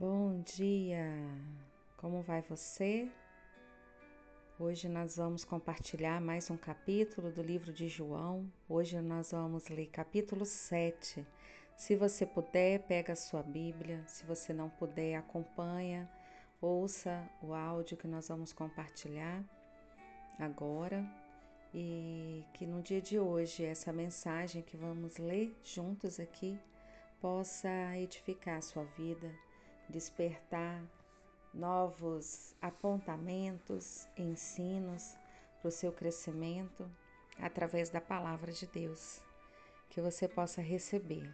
Bom dia! Como vai você? Hoje nós vamos compartilhar mais um capítulo do livro de João. Hoje nós vamos ler capítulo 7. Se você puder, pega a sua Bíblia. Se você não puder, acompanha, ouça o áudio que nós vamos compartilhar agora. E que no dia de hoje essa mensagem que vamos ler juntos aqui possa edificar a sua vida, despertar novos apontamentos, ensinos para o seu crescimento através da palavra de Deus, que você possa receber.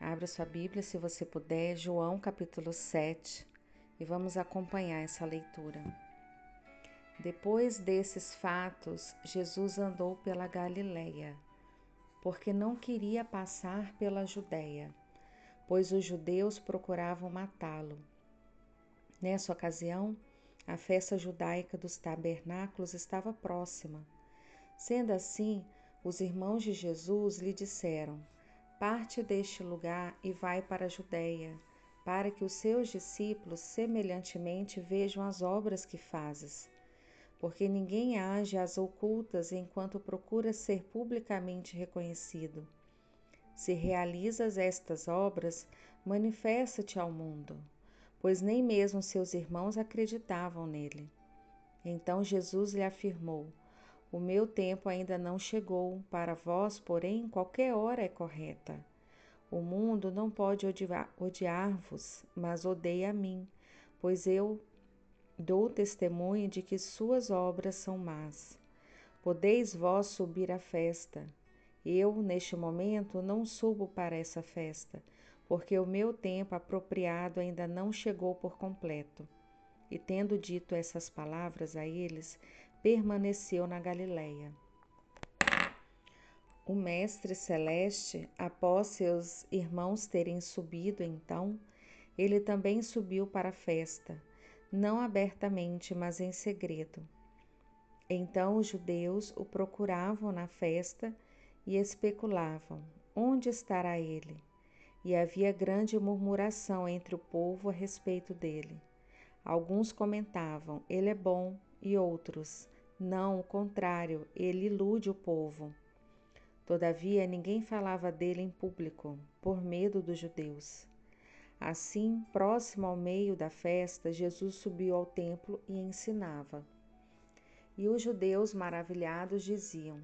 Abra sua Bíblia, se você puder, João capítulo 7, e vamos acompanhar essa leitura. Depois desses fatos, Jesus andou pela Galileia porque não queria passar pela Judéia, pois os judeus procuravam matá-lo. Nessa ocasião, a festa judaica dos tabernáculos estava próxima. Sendo assim, os irmãos de Jesus lhe disseram: Parte deste lugar e vai para a Judéia, para que os seus discípulos semelhantemente vejam as obras que fazes porque ninguém age às ocultas enquanto procura ser publicamente reconhecido. Se realizas estas obras, manifesta-te ao mundo, pois nem mesmo seus irmãos acreditavam nele. Então Jesus lhe afirmou: O meu tempo ainda não chegou, para vós, porém, qualquer hora é correta. O mundo não pode odiar-vos, mas odeia a mim, pois eu Dou testemunho de que suas obras são más. Podeis vós subir à festa. Eu, neste momento, não subo para essa festa, porque o meu tempo apropriado ainda não chegou por completo. E tendo dito essas palavras a eles, permaneceu na Galileia. O Mestre Celeste, após seus irmãos terem subido, então, ele também subiu para a festa não abertamente, mas em segredo. Então os judeus o procuravam na festa e especulavam: onde estará ele? E havia grande murmuração entre o povo a respeito dele. Alguns comentavam: ele é bom, e outros: não, o contrário, ele ilude o povo. Todavia ninguém falava dele em público, por medo dos judeus. Assim, próximo ao meio da festa, Jesus subiu ao templo e ensinava. E os judeus maravilhados diziam: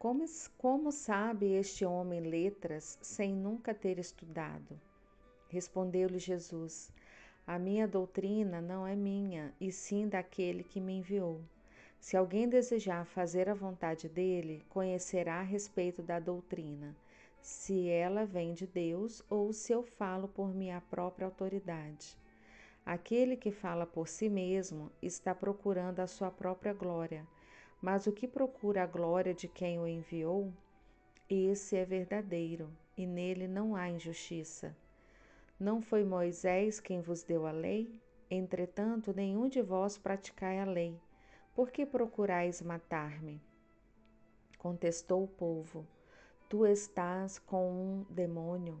Como, como sabe este homem letras sem nunca ter estudado? Respondeu-lhe Jesus: A minha doutrina não é minha, e sim daquele que me enviou. Se alguém desejar fazer a vontade dele, conhecerá a respeito da doutrina se ela vem de Deus ou se eu falo por minha própria autoridade. Aquele que fala por si mesmo está procurando a sua própria glória, mas o que procura a glória de quem o enviou, esse é verdadeiro, e nele não há injustiça. Não foi Moisés quem vos deu a lei? Entretanto, nenhum de vós praticai a lei. Por que procurais matar-me? Contestou o povo. Tu estás com um demônio.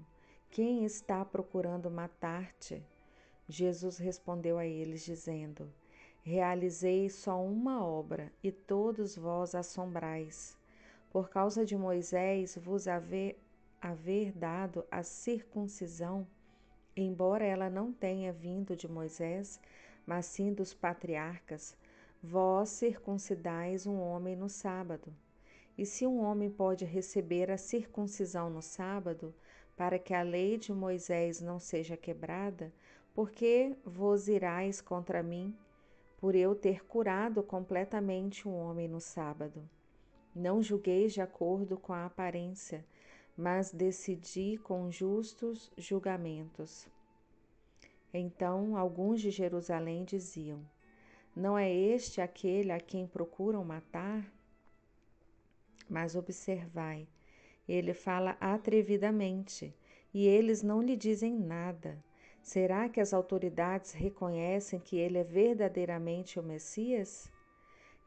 Quem está procurando matar-te? Jesus respondeu a eles, dizendo: Realizei só uma obra e todos vós assombrais. Por causa de Moisés vos haver, haver dado a circuncisão, embora ela não tenha vindo de Moisés, mas sim dos patriarcas, vós circuncidais um homem no sábado. E se um homem pode receber a circuncisão no sábado, para que a lei de Moisés não seja quebrada, por que vos irais contra mim, por eu ter curado completamente um homem no sábado? Não julgueis de acordo com a aparência, mas decidi com justos julgamentos. Então alguns de Jerusalém diziam: Não é este aquele a quem procuram matar? Mas observai, ele fala atrevidamente e eles não lhe dizem nada. Será que as autoridades reconhecem que ele é verdadeiramente o Messias?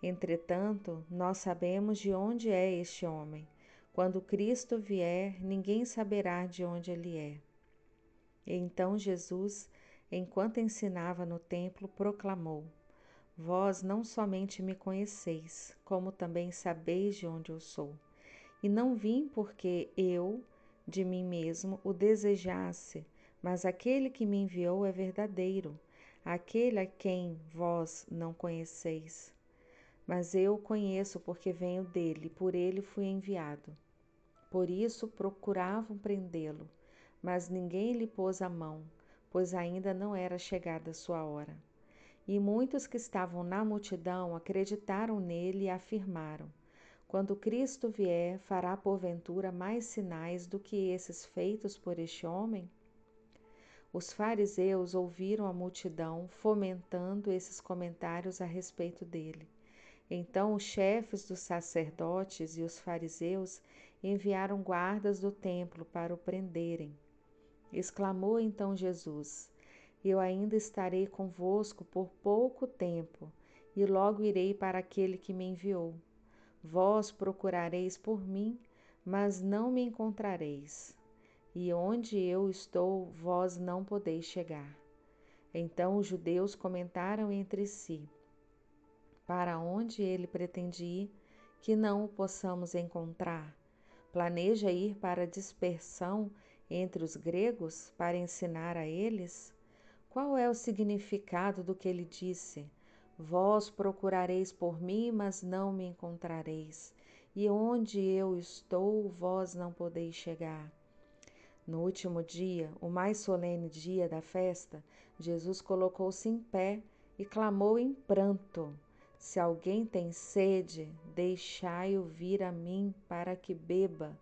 Entretanto, nós sabemos de onde é este homem. Quando Cristo vier, ninguém saberá de onde ele é. Então Jesus, enquanto ensinava no templo, proclamou: Vós não somente me conheceis, como também sabeis de onde eu sou. E não vim porque eu, de mim mesmo, o desejasse, mas aquele que me enviou é verdadeiro, aquele a quem vós não conheceis. Mas eu o conheço porque venho dele, por ele fui enviado. Por isso procuravam prendê-lo, mas ninguém lhe pôs a mão, pois ainda não era chegada a sua hora. E muitos que estavam na multidão acreditaram nele e afirmaram: Quando Cristo vier, fará porventura mais sinais do que esses feitos por este homem? Os fariseus ouviram a multidão fomentando esses comentários a respeito dele. Então os chefes dos sacerdotes e os fariseus enviaram guardas do templo para o prenderem. Exclamou então Jesus: eu ainda estarei convosco por pouco tempo, e logo irei para aquele que me enviou. Vós procurareis por mim, mas não me encontrareis. E onde eu estou, vós não podeis chegar. Então os judeus comentaram entre si: Para onde ele pretende ir, que não o possamos encontrar? Planeja ir para a dispersão entre os gregos para ensinar a eles? Qual é o significado do que ele disse? Vós procurareis por mim, mas não me encontrareis, e onde eu estou, vós não podeis chegar. No último dia, o mais solene dia da festa, Jesus colocou-se em pé e clamou em pranto: Se alguém tem sede, deixai-o vir a mim para que beba.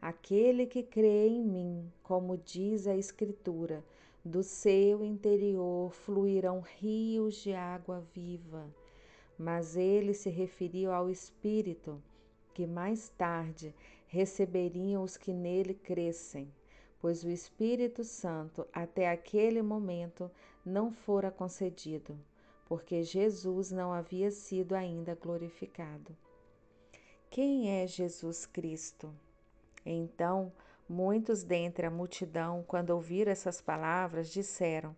Aquele que crê em mim, como diz a Escritura, do seu interior fluirão rios de água viva. Mas ele se referiu ao Espírito, que mais tarde receberiam os que nele crescem, pois o Espírito Santo até aquele momento não fora concedido, porque Jesus não havia sido ainda glorificado. Quem é Jesus Cristo? Então, Muitos dentre a multidão, quando ouviram essas palavras, disseram: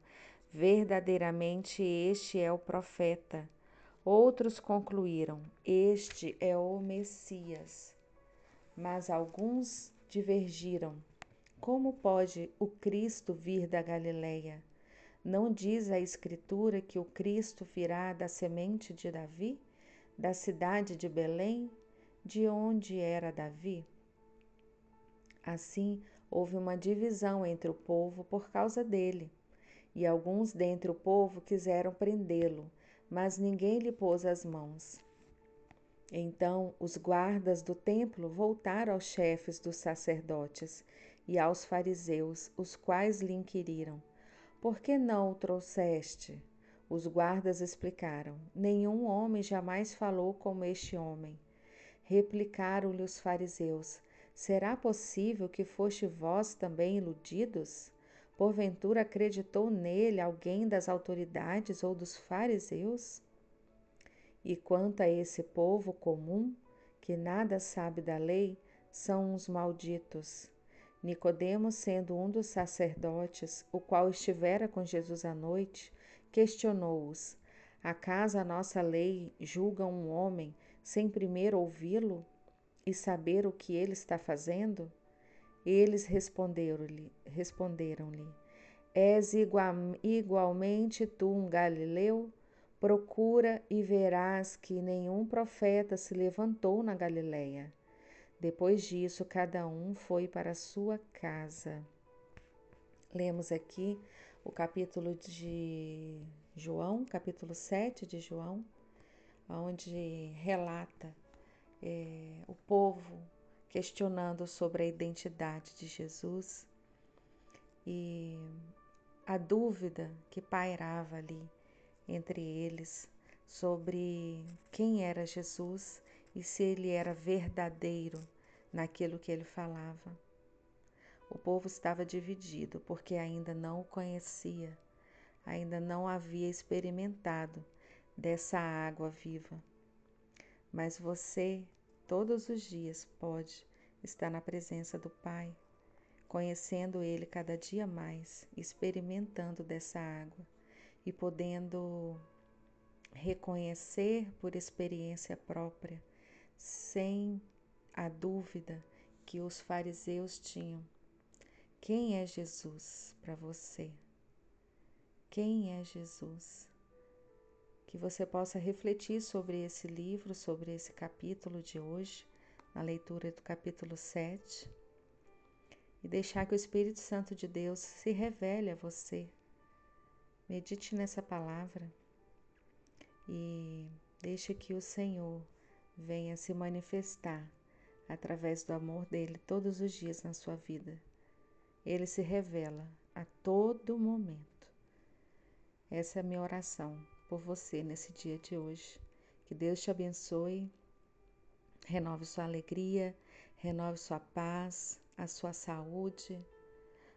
Verdadeiramente este é o profeta. Outros concluíram: Este é o Messias. Mas alguns divergiram. Como pode o Cristo vir da Galileia? Não diz a Escritura que o Cristo virá da semente de Davi, da cidade de Belém, de onde era Davi? Assim, houve uma divisão entre o povo por causa dele. E alguns dentre o povo quiseram prendê-lo, mas ninguém lhe pôs as mãos. Então os guardas do templo voltaram aos chefes dos sacerdotes e aos fariseus, os quais lhe inquiriram: Por que não o trouxeste? Os guardas explicaram: Nenhum homem jamais falou como este homem. Replicaram-lhe os fariseus: Será possível que foste vós também iludidos? Porventura acreditou nele alguém das autoridades ou dos fariseus? E quanto a esse povo comum, que nada sabe da lei, são uns malditos. Nicodemos, sendo um dos sacerdotes, o qual estivera com Jesus à noite, questionou-os: Acaso a nossa lei julga um homem sem primeiro ouvi-lo e saber o que ele está fazendo? Eles responderam-lhe, responderam-lhe: És igual, igualmente tu um galileu? Procura e verás que nenhum profeta se levantou na Galileia. Depois disso, cada um foi para sua casa. Lemos aqui o capítulo de João, capítulo 7 de João, onde relata é, o povo questionando sobre a identidade de Jesus e a dúvida que pairava ali entre eles sobre quem era Jesus e se ele era verdadeiro naquilo que ele falava. O povo estava dividido porque ainda não o conhecia, ainda não havia experimentado dessa água viva mas você todos os dias pode estar na presença do Pai, conhecendo Ele cada dia mais, experimentando dessa água e podendo reconhecer por experiência própria, sem a dúvida que os fariseus tinham. Quem é Jesus para você? Quem é Jesus? Que você possa refletir sobre esse livro, sobre esse capítulo de hoje, na leitura do capítulo 7, e deixar que o Espírito Santo de Deus se revele a você. Medite nessa palavra e deixe que o Senhor venha se manifestar através do amor dele todos os dias na sua vida. Ele se revela a todo momento. Essa é a minha oração por você nesse dia de hoje. Que Deus te abençoe, renove sua alegria, renove sua paz, a sua saúde,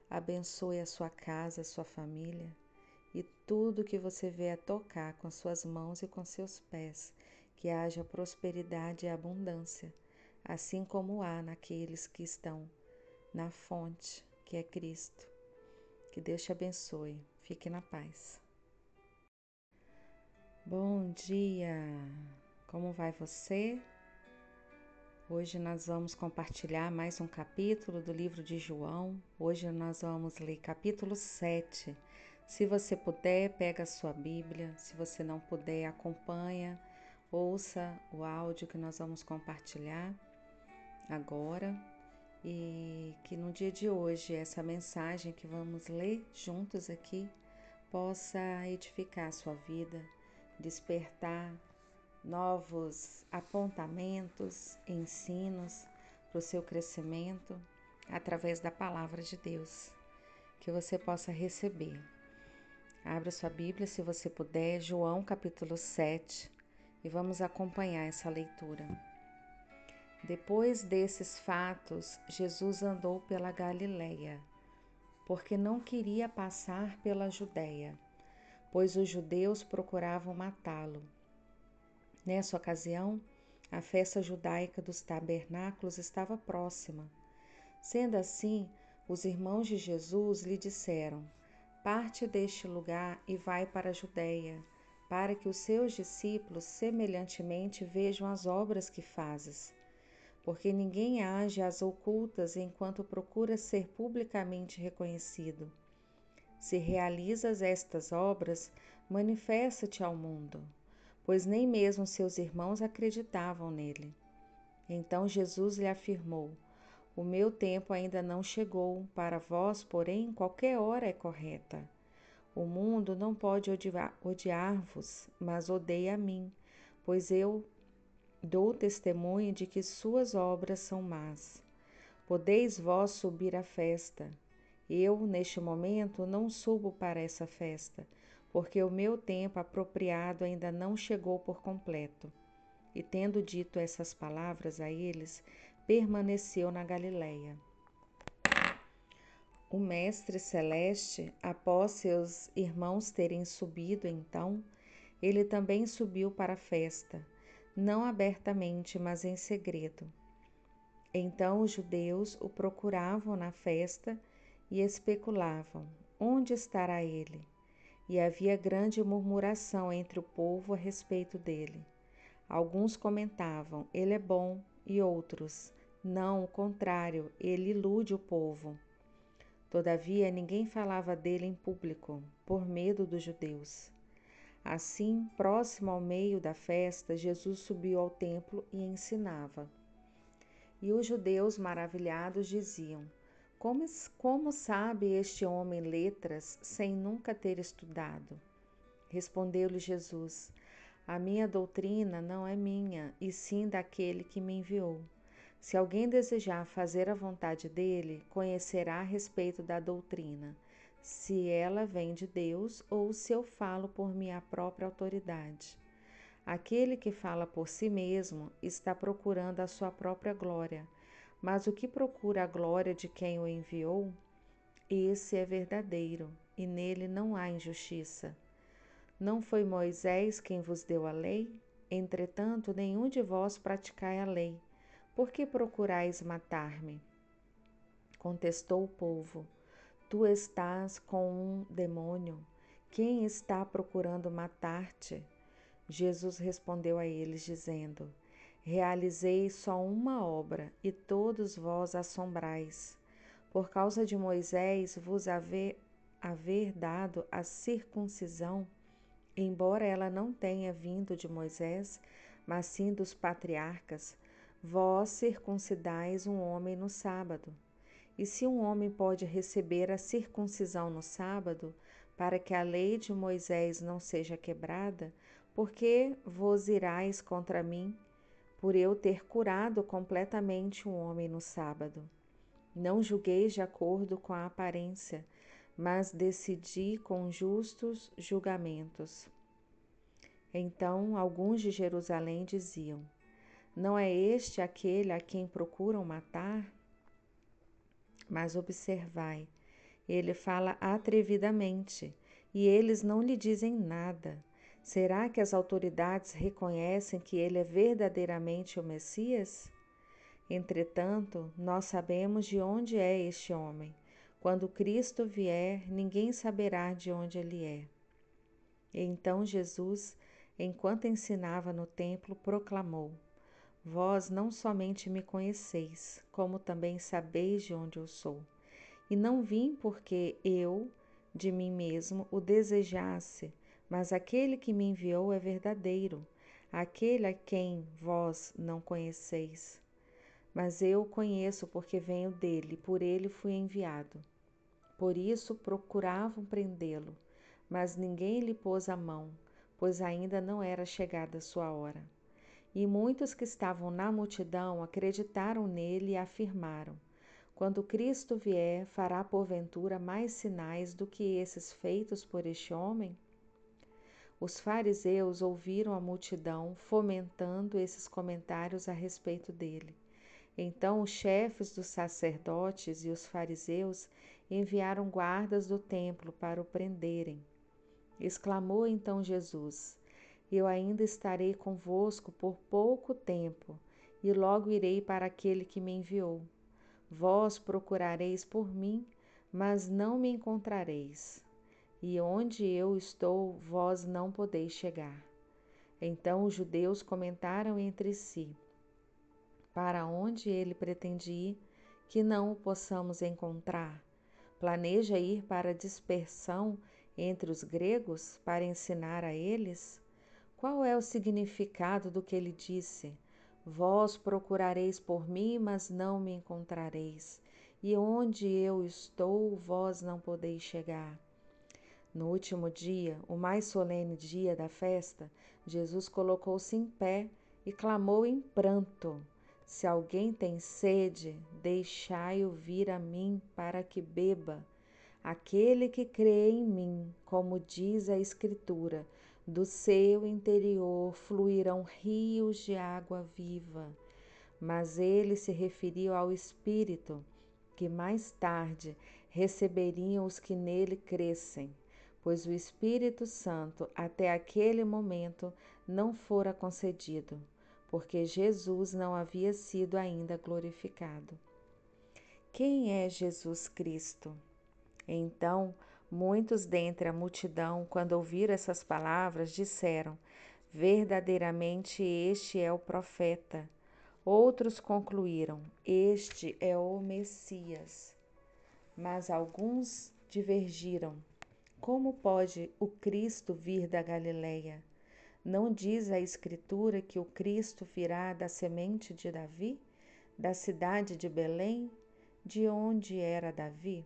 abençoe a sua casa, a sua família e tudo que você a tocar com suas mãos e com seus pés, que haja prosperidade e abundância, assim como há naqueles que estão na fonte, que é Cristo. Que Deus te abençoe. Fique na paz. Bom dia! Como vai você? Hoje nós vamos compartilhar mais um capítulo do livro de João. Hoje nós vamos ler capítulo 7. Se você puder, pega a sua Bíblia. Se você não puder, acompanha, ouça o áudio que nós vamos compartilhar agora. E que no dia de hoje essa mensagem que vamos ler juntos aqui possa edificar a sua vida despertar novos apontamentos, ensinos para o seu crescimento através da palavra de Deus, que você possa receber. Abra sua Bíblia, se você puder, João capítulo 7, e vamos acompanhar essa leitura. Depois desses fatos, Jesus andou pela Galileia, porque não queria passar pela Judéia pois os judeus procuravam matá-lo. Nessa ocasião, a festa judaica dos tabernáculos estava próxima. Sendo assim, os irmãos de Jesus lhe disseram: Parte deste lugar e vai para a Judéia, para que os seus discípulos semelhantemente vejam as obras que fazes. Porque ninguém age às ocultas enquanto procura ser publicamente reconhecido. Se realizas estas obras, manifesta-te ao mundo, pois nem mesmo seus irmãos acreditavam nele. Então Jesus lhe afirmou: O meu tempo ainda não chegou, para vós, porém, qualquer hora é correta. O mundo não pode odiar-vos, mas odeia a mim, pois eu dou testemunho de que suas obras são más. Podeis vós subir à festa, eu, neste momento, não subo para essa festa, porque o meu tempo apropriado ainda não chegou por completo. E tendo dito essas palavras a eles, permaneceu na Galileia. O Mestre Celeste, após seus irmãos terem subido então, ele também subiu para a festa, não abertamente, mas em segredo. Então os judeus o procuravam na festa e especulavam: onde estará ele? E havia grande murmuração entre o povo a respeito dele. Alguns comentavam: ele é bom, e outros: não, o contrário, ele ilude o povo. Todavia, ninguém falava dele em público, por medo dos judeus. Assim, próximo ao meio da festa, Jesus subiu ao templo e ensinava. E os judeus, maravilhados, diziam: como, como sabe este homem letras sem nunca ter estudado? Respondeu-lhe Jesus: A minha doutrina não é minha, e sim daquele que me enviou. Se alguém desejar fazer a vontade dele, conhecerá a respeito da doutrina, se ela vem de Deus ou se eu falo por minha própria autoridade. Aquele que fala por si mesmo está procurando a sua própria glória mas o que procura a glória de quem o enviou, esse é verdadeiro, e nele não há injustiça. Não foi Moisés quem vos deu a lei? Entretanto, nenhum de vós praticai a lei. Por que procurais matar-me? Contestou o povo: Tu estás com um demônio. Quem está procurando matar-te? Jesus respondeu a eles, dizendo: Realizei só uma obra, e todos vós assombrais. Por causa de Moisés vos haver, haver dado a circuncisão, embora ela não tenha vindo de Moisés, mas sim dos patriarcas, vós circuncidais um homem no sábado. E se um homem pode receber a circuncisão no sábado, para que a lei de Moisés não seja quebrada, por que vos irais contra mim, por eu ter curado completamente um homem no sábado? Não julgueis de acordo com a aparência, mas decidi com justos julgamentos. Então alguns de Jerusalém diziam: Não é este aquele a quem procuram matar? Mas observai, ele fala atrevidamente e eles não lhe dizem nada. Será que as autoridades reconhecem que ele é verdadeiramente o Messias? Entretanto, nós sabemos de onde é este homem. Quando Cristo vier, ninguém saberá de onde ele é. Então Jesus, enquanto ensinava no templo, proclamou: Vós não somente me conheceis, como também sabeis de onde eu sou. E não vim porque eu, de mim mesmo, o desejasse, mas aquele que me enviou é verdadeiro, aquele a quem vós não conheceis. Mas eu o conheço porque venho dele, por ele fui enviado. Por isso procuravam prendê-lo, mas ninguém lhe pôs a mão, pois ainda não era chegada a sua hora. E muitos que estavam na multidão acreditaram nele e afirmaram: Quando Cristo vier, fará porventura mais sinais do que esses feitos por este homem? Os fariseus ouviram a multidão fomentando esses comentários a respeito dele. Então os chefes dos sacerdotes e os fariseus enviaram guardas do templo para o prenderem. Exclamou então Jesus: eu ainda estarei convosco por pouco tempo, e logo irei para aquele que me enviou. Vós procurareis por mim, mas não me encontrareis. E onde eu estou, vós não podeis chegar. Então os judeus comentaram entre si: Para onde ele pretende ir, que não o possamos encontrar? Planeja ir para a dispersão entre os gregos para ensinar a eles? Qual é o significado do que ele disse? Vós procurareis por mim, mas não me encontrareis. E onde eu estou, vós não podeis chegar. No último dia, o mais solene dia da festa, Jesus colocou-se em pé e clamou em pranto: Se alguém tem sede, deixai-o vir a mim para que beba. Aquele que crê em mim, como diz a Escritura, do seu interior fluirão rios de água viva. Mas ele se referiu ao Espírito, que mais tarde receberiam os que nele crescem, pois o Espírito Santo até aquele momento não fora concedido, porque Jesus não havia sido ainda glorificado. Quem é Jesus Cristo? Então, Muitos dentre a multidão, quando ouviram essas palavras, disseram: Verdadeiramente este é o profeta. Outros concluíram: Este é o Messias. Mas alguns divergiram: Como pode o Cristo vir da Galileia? Não diz a Escritura que o Cristo virá da semente de Davi, da cidade de Belém, de onde era Davi?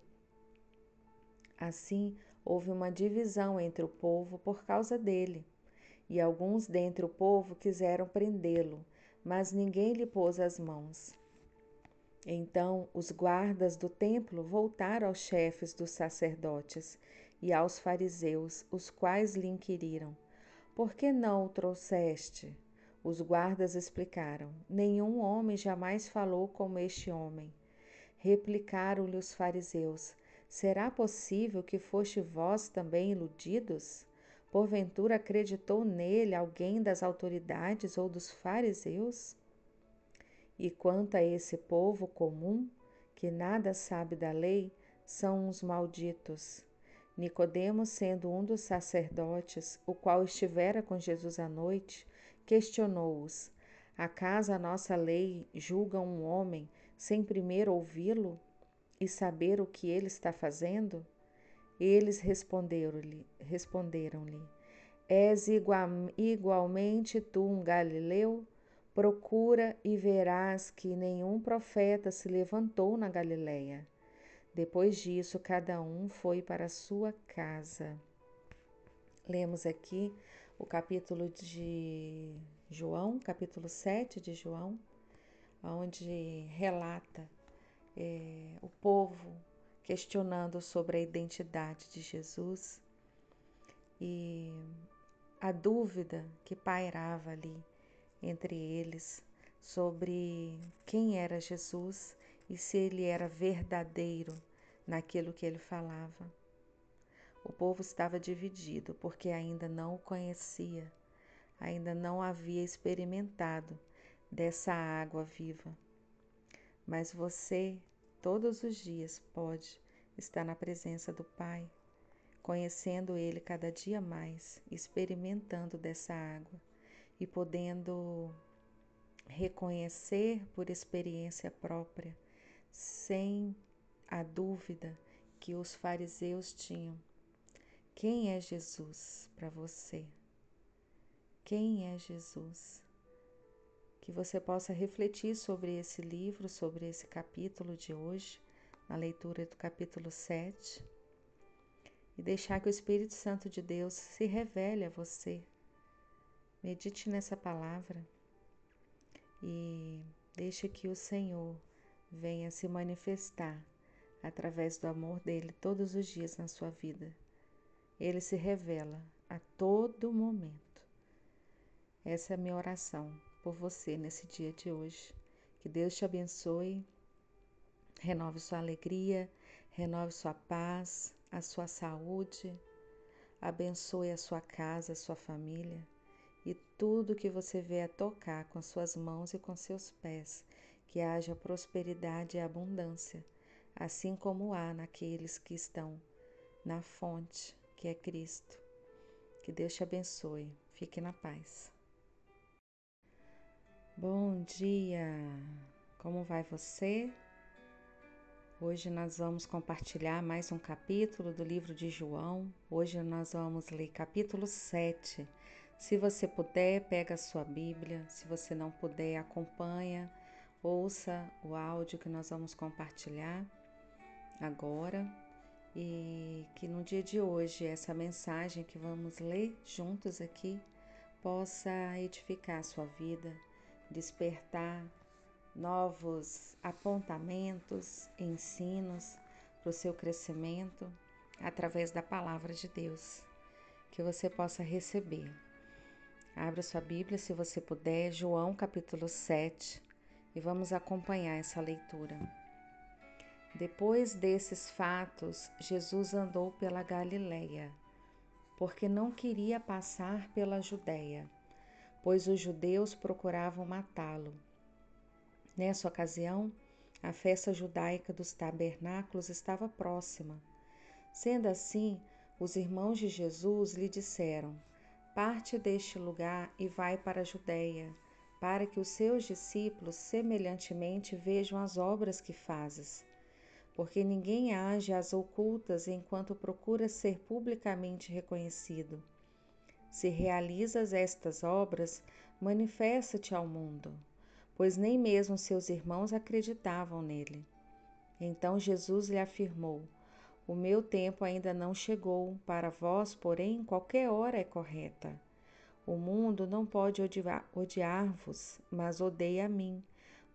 Assim, houve uma divisão entre o povo por causa dele. E alguns dentre o povo quiseram prendê-lo, mas ninguém lhe pôs as mãos. Então os guardas do templo voltaram aos chefes dos sacerdotes e aos fariseus, os quais lhe inquiriram: Por que não o trouxeste? Os guardas explicaram: Nenhum homem jamais falou como este homem. Replicaram-lhe os fariseus: Será possível que foste vós também iludidos? Porventura acreditou nele alguém das autoridades ou dos fariseus? E quanto a esse povo comum, que nada sabe da lei são os malditos. Nicodemos, sendo um dos sacerdotes, o qual estivera com Jesus à noite, questionou-os: Acaso a nossa lei julga um homem sem primeiro ouvi-lo e saber o que ele está fazendo? Eles responderam-lhe: responderam-lhe És igual, igualmente tu um galileu? Procura e verás que nenhum profeta se levantou na Galileia. Depois disso, cada um foi para sua casa. Lemos aqui o capítulo de João, capítulo 7 de João, onde relata é, o povo questionando sobre a identidade de Jesus e a dúvida que pairava ali entre eles sobre quem era Jesus e se ele era verdadeiro naquilo que ele falava. O povo estava dividido porque ainda não o conhecia, ainda não havia experimentado dessa água viva. Mas você, todos os dias, pode estar na presença do Pai, conhecendo Ele cada dia mais, experimentando dessa água e podendo reconhecer por experiência própria, sem a dúvida que os fariseus tinham. Quem é Jesus para você? Quem é Jesus? Que você possa refletir sobre esse livro, sobre esse capítulo de hoje, na leitura do capítulo 7, e deixar que o Espírito Santo de Deus se revele a você Medite nessa palavra e deixe que o Senhor venha se manifestar através do amor dele todos os dias na sua vida. Ele se revela a todo momento. Essa é a minha oração por você nesse dia de hoje. Que Deus te abençoe, renove sua alegria, renove sua paz, a sua saúde, abençoe a sua casa, a sua família e tudo que você a tocar com suas mãos e com seus pés, que haja prosperidade e abundância, assim como há naqueles que estão na fonte, que é Cristo. Que Deus te abençoe. Fique na paz. Bom dia! Como vai você? Hoje nós vamos compartilhar mais um capítulo do livro de João. Hoje nós vamos ler capítulo 7 se você puder, pega a sua Bíblia. Se você não puder, acompanha, ouça o áudio que nós vamos compartilhar agora. E que no dia de hoje essa mensagem que vamos ler juntos aqui possa edificar a sua vida, despertar novos apontamentos, ensinos para o seu crescimento através da palavra de Deus, que você possa receber. Abra sua Bíblia, se você puder, João capítulo 7, e vamos acompanhar essa leitura. Depois desses fatos, Jesus andou pela Galileia, porque não queria passar pela Judéia, pois os judeus procuravam matá-lo. Nessa ocasião, a festa judaica dos tabernáculos estava próxima. Sendo assim, os irmãos de Jesus lhe disseram: Parte deste lugar e vai para a Judéia, para que os seus discípulos semelhantemente vejam as obras que fazes. Porque ninguém age às ocultas enquanto procura ser publicamente reconhecido. Se realizas estas obras, manifesta-te ao mundo, pois nem mesmo seus irmãos acreditavam nele. Então Jesus lhe afirmou: o meu tempo ainda não chegou, para vós, porém, qualquer hora é correta. O mundo não pode odiar-vos, mas odeia a mim,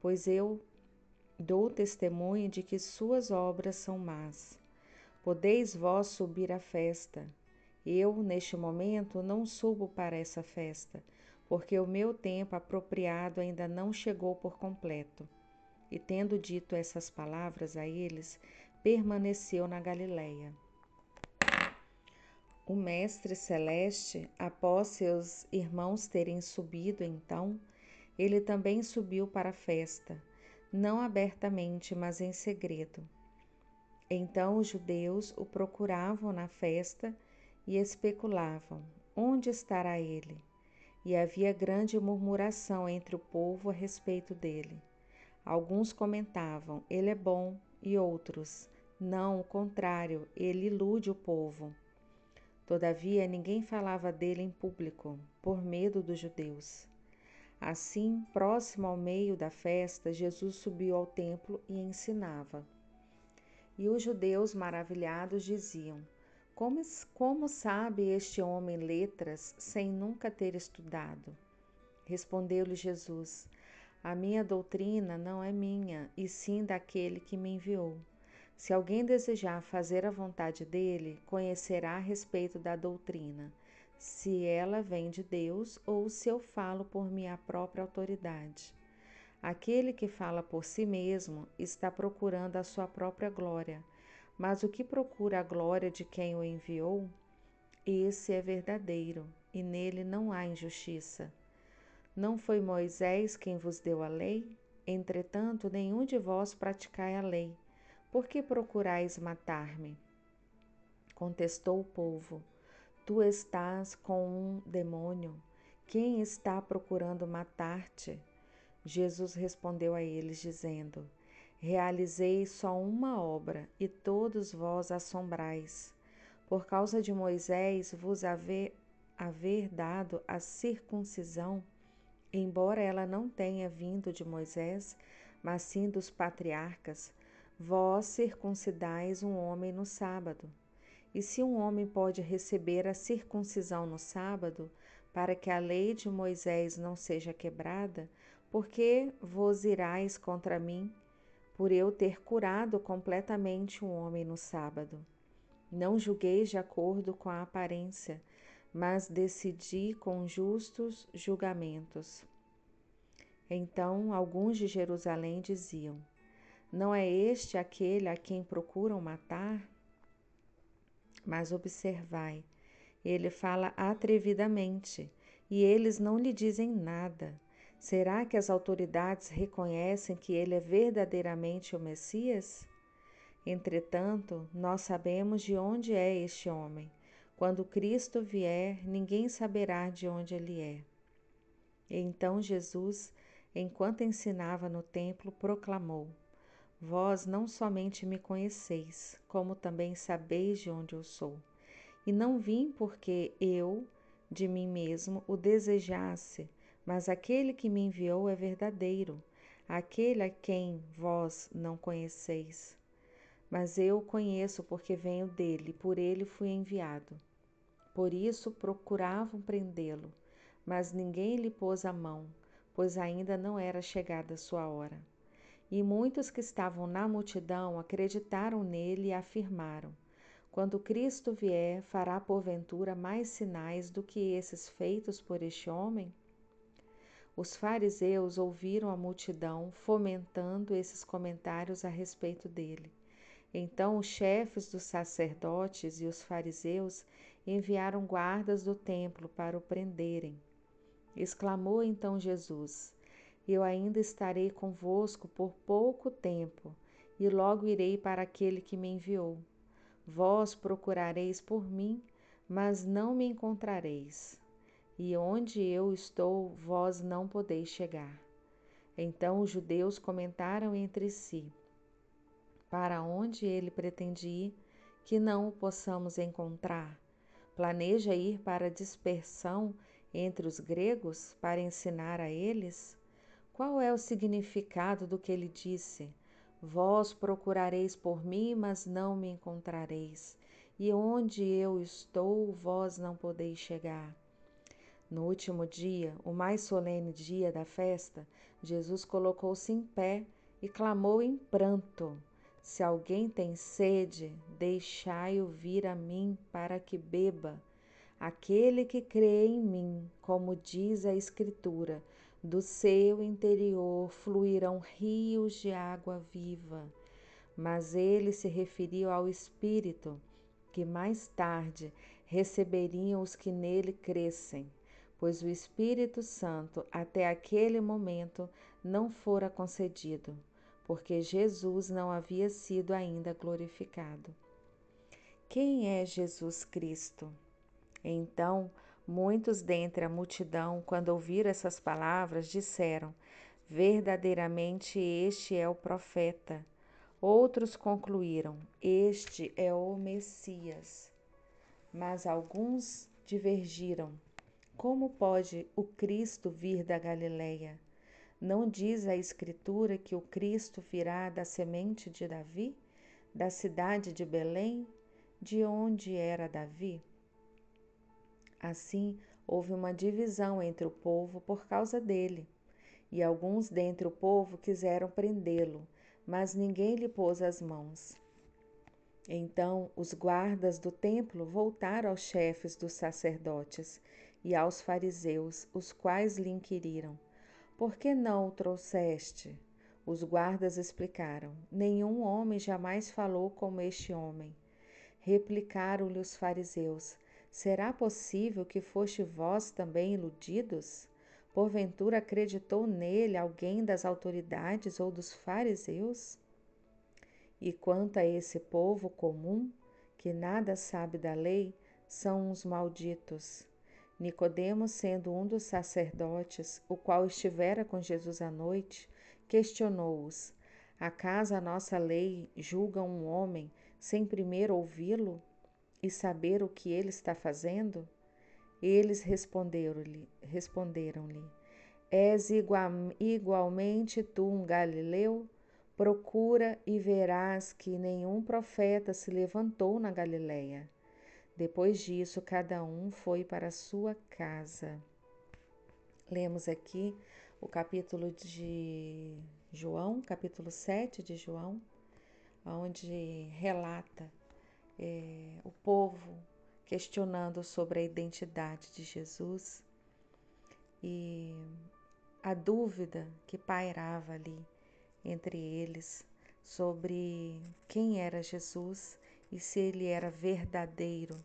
pois eu dou testemunho de que suas obras são más. Podeis vós subir à festa. Eu, neste momento, não subo para essa festa, porque o meu tempo apropriado ainda não chegou por completo. E tendo dito essas palavras a eles, permaneceu na Galileia. O Mestre Celeste, após seus irmãos terem subido, então, ele também subiu para a festa. não abertamente, mas em segredo. Então os judeus o procuravam na festa e especulavam: onde estará ele? E havia grande murmuração entre o povo a respeito dele. Alguns comentavam: ele é bom, e outros: não, o contrário, ele ilude o povo. Todavia, ninguém falava dele em público, por medo dos judeus. Assim, próximo ao meio da festa, Jesus subiu ao templo e ensinava. E os judeus, maravilhados, diziam: Como, como sabe este homem letras sem nunca ter estudado? Respondeu-lhe Jesus: A minha doutrina não é minha, e sim daquele que me enviou. Se alguém desejar fazer a vontade dele, conhecerá a respeito da doutrina, se ela vem de Deus ou se eu falo por minha própria autoridade. Aquele que fala por si mesmo está procurando a sua própria glória, mas o que procura a glória de quem o enviou, esse é verdadeiro, e nele não há injustiça. Não foi Moisés quem vos deu a lei? Entretanto, nenhum de vós praticai a lei. Por que procurais matar-me? Contestou o povo: Tu estás com um demônio. Quem está procurando matar-te? Jesus respondeu a eles, dizendo: Realizei só uma obra e todos vós assombrais. Por causa de Moisés vos haver, haver dado a circuncisão, embora ela não tenha vindo de Moisés, mas sim dos patriarcas, Vós circuncidais um homem no sábado. E se um homem pode receber a circuncisão no sábado, para que a lei de Moisés não seja quebrada, por que vos irais contra mim, por eu ter curado completamente um homem no sábado? Não julgueis de acordo com a aparência, mas decidi com justos julgamentos. Então alguns de Jerusalém diziam: não é este aquele a quem procuram matar? Mas observai, ele fala atrevidamente e eles não lhe dizem nada. Será que as autoridades reconhecem que ele é verdadeiramente o Messias? Entretanto, nós sabemos de onde é este homem. Quando Cristo vier, ninguém saberá de onde ele é. Então Jesus, enquanto ensinava no templo, proclamou: Vós não somente me conheceis, como também sabeis de onde eu sou. E não vim porque eu, de mim mesmo, o desejasse, mas aquele que me enviou é verdadeiro, aquele a quem vós não conheceis. Mas eu o conheço porque venho dele, por ele fui enviado. Por isso procuravam prendê-lo, mas ninguém lhe pôs a mão, pois ainda não era chegada a sua hora. E muitos que estavam na multidão acreditaram nele e afirmaram: Quando Cristo vier, fará porventura mais sinais do que esses feitos por este homem? Os fariseus ouviram a multidão fomentando esses comentários a respeito dele. Então os chefes dos sacerdotes e os fariseus enviaram guardas do templo para o prenderem. Exclamou então Jesus: eu ainda estarei convosco por pouco tempo, e logo irei para aquele que me enviou. Vós procurareis por mim, mas não me encontrareis. E onde eu estou, vós não podeis chegar. Então os judeus comentaram entre si: Para onde ele pretende ir, que não o possamos encontrar? Planeja ir para a dispersão entre os gregos para ensinar a eles? Qual é o significado do que ele disse? Vós procurareis por mim, mas não me encontrareis, e onde eu estou, vós não podeis chegar. No último dia, o mais solene dia da festa, Jesus colocou-se em pé e clamou em pranto: Se alguém tem sede, deixai-o vir a mim para que beba. Aquele que crê em mim, como diz a Escritura, do seu interior fluirão rios de água viva. Mas ele se referiu ao Espírito, que mais tarde receberiam os que nele crescem, pois o Espírito Santo até aquele momento não fora concedido, porque Jesus não havia sido ainda glorificado. Quem é Jesus Cristo? Então, muitos dentre a multidão, quando ouviram essas palavras, disseram: Verdadeiramente este é o profeta. Outros concluíram: Este é o Messias. Mas alguns divergiram. Como pode o Cristo vir da Galileia? Não diz a Escritura que o Cristo virá da semente de Davi, da cidade de Belém, de onde era Davi? Assim, houve uma divisão entre o povo por causa dele, e alguns dentre o povo quiseram prendê-lo, mas ninguém lhe pôs as mãos. Então os guardas do templo voltaram aos chefes dos sacerdotes e aos fariseus, os quais lhe inquiriram: Por que não o trouxeste? Os guardas explicaram: Nenhum homem jamais falou como este homem. Replicaram-lhe os fariseus: Será possível que foste vós também iludidos? Porventura acreditou nele alguém das autoridades ou dos fariseus? E quanto a esse povo comum, que nada sabe da lei, são uns malditos. Nicodemos, sendo um dos sacerdotes, o qual estivera com Jesus à noite, questionou-os: Acaso a nossa lei julga um homem sem primeiro ouvi-lo e saber o que ele está fazendo? Eles responderam-lhe: responderam-lhe És igual, igualmente tu um galileu? Procura e verás que nenhum profeta se levantou na Galileia. Depois disso, cada um foi para sua casa. Lemos aqui o capítulo de João, capítulo 7 de João, onde relata é, o povo questionando sobre a identidade de Jesus e a dúvida que pairava ali entre eles sobre quem era Jesus e se ele era verdadeiro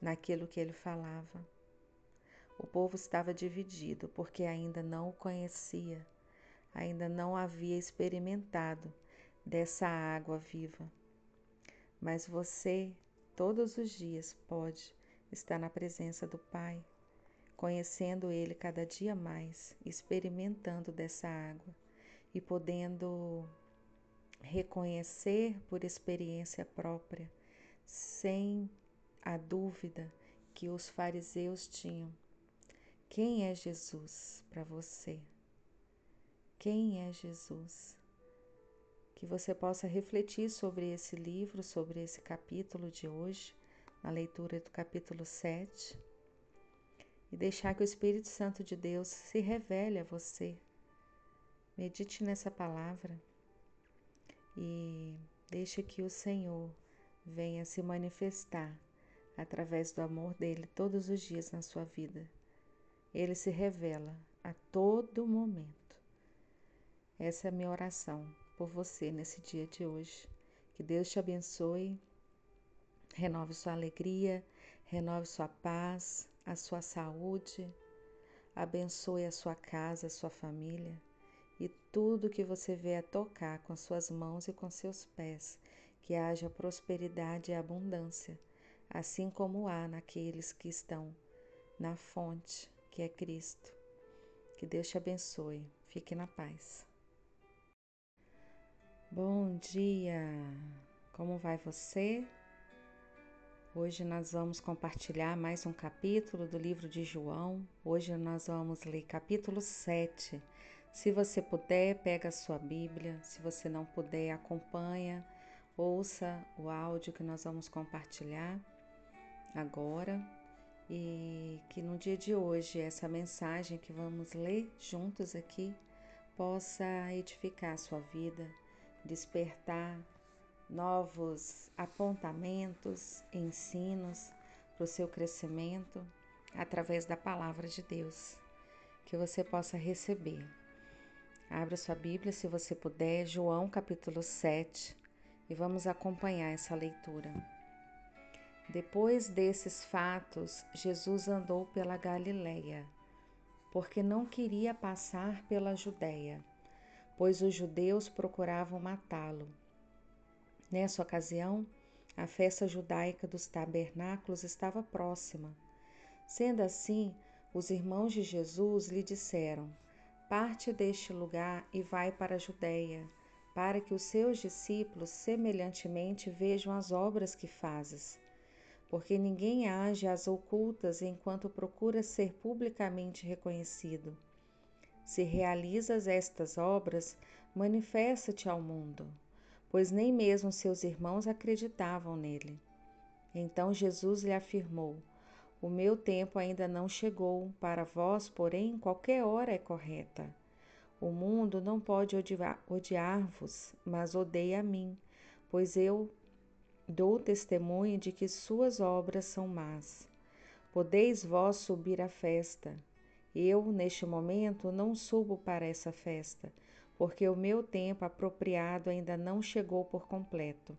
naquilo que ele falava. O povo estava dividido porque ainda não o conhecia, ainda não havia experimentado dessa água viva. Mas você, todos os dias, pode estar na presença do Pai, conhecendo Ele cada dia mais, experimentando dessa água e podendo reconhecer por experiência própria, sem a dúvida que os fariseus tinham. Quem é Jesus para você? Quem é Jesus? Que você possa refletir sobre esse livro, sobre esse capítulo de hoje, na leitura do capítulo 7, e deixar que o Espírito Santo de Deus se revele a você Medite nessa palavra e deixe que o Senhor venha se manifestar através do amor dele todos os dias na sua vida. Ele se revela a todo momento. Essa é a minha oração por você nesse dia de hoje. Que Deus te abençoe, renove sua alegria, renove sua paz, a sua saúde, abençoe a sua casa, a sua família e tudo que você a tocar com suas mãos e com seus pés, que haja prosperidade e abundância, assim como há naqueles que estão na fonte, que é Cristo. Que Deus te abençoe. Fique na paz. Bom dia! Como vai você? Hoje nós vamos compartilhar mais um capítulo do livro de João. Hoje nós vamos ler capítulo 7 se você puder, pega a sua Bíblia. Se você não puder, acompanha, ouça o áudio que nós vamos compartilhar agora. E que no dia de hoje essa mensagem que vamos ler juntos aqui possa edificar a sua vida, despertar novos apontamentos, ensinos para o seu crescimento através da palavra de Deus, que você possa receber. Abra sua Bíblia, se você puder, João capítulo 7, e vamos acompanhar essa leitura. Depois desses fatos, Jesus andou pela Galileia, porque não queria passar pela Judéia. pois os judeus procuravam matá-lo. Nessa ocasião, a festa judaica dos tabernáculos estava próxima. Sendo assim, os irmãos de Jesus lhe disseram: Parte deste lugar e vai para a Judéia, para que os seus discípulos semelhantemente vejam as obras que fazes. Porque ninguém age às ocultas enquanto procura ser publicamente reconhecido. Se realizas estas obras, manifesta-te ao mundo, pois nem mesmo seus irmãos acreditavam nele. Então Jesus lhe afirmou: o meu tempo ainda não chegou, para vós, porém, qualquer hora é correta. O mundo não pode odiar-vos, mas odeia a mim, pois eu dou testemunho de que suas obras são más. Podeis vós subir à festa. Eu, neste momento, não subo para essa festa, porque o meu tempo apropriado ainda não chegou por completo.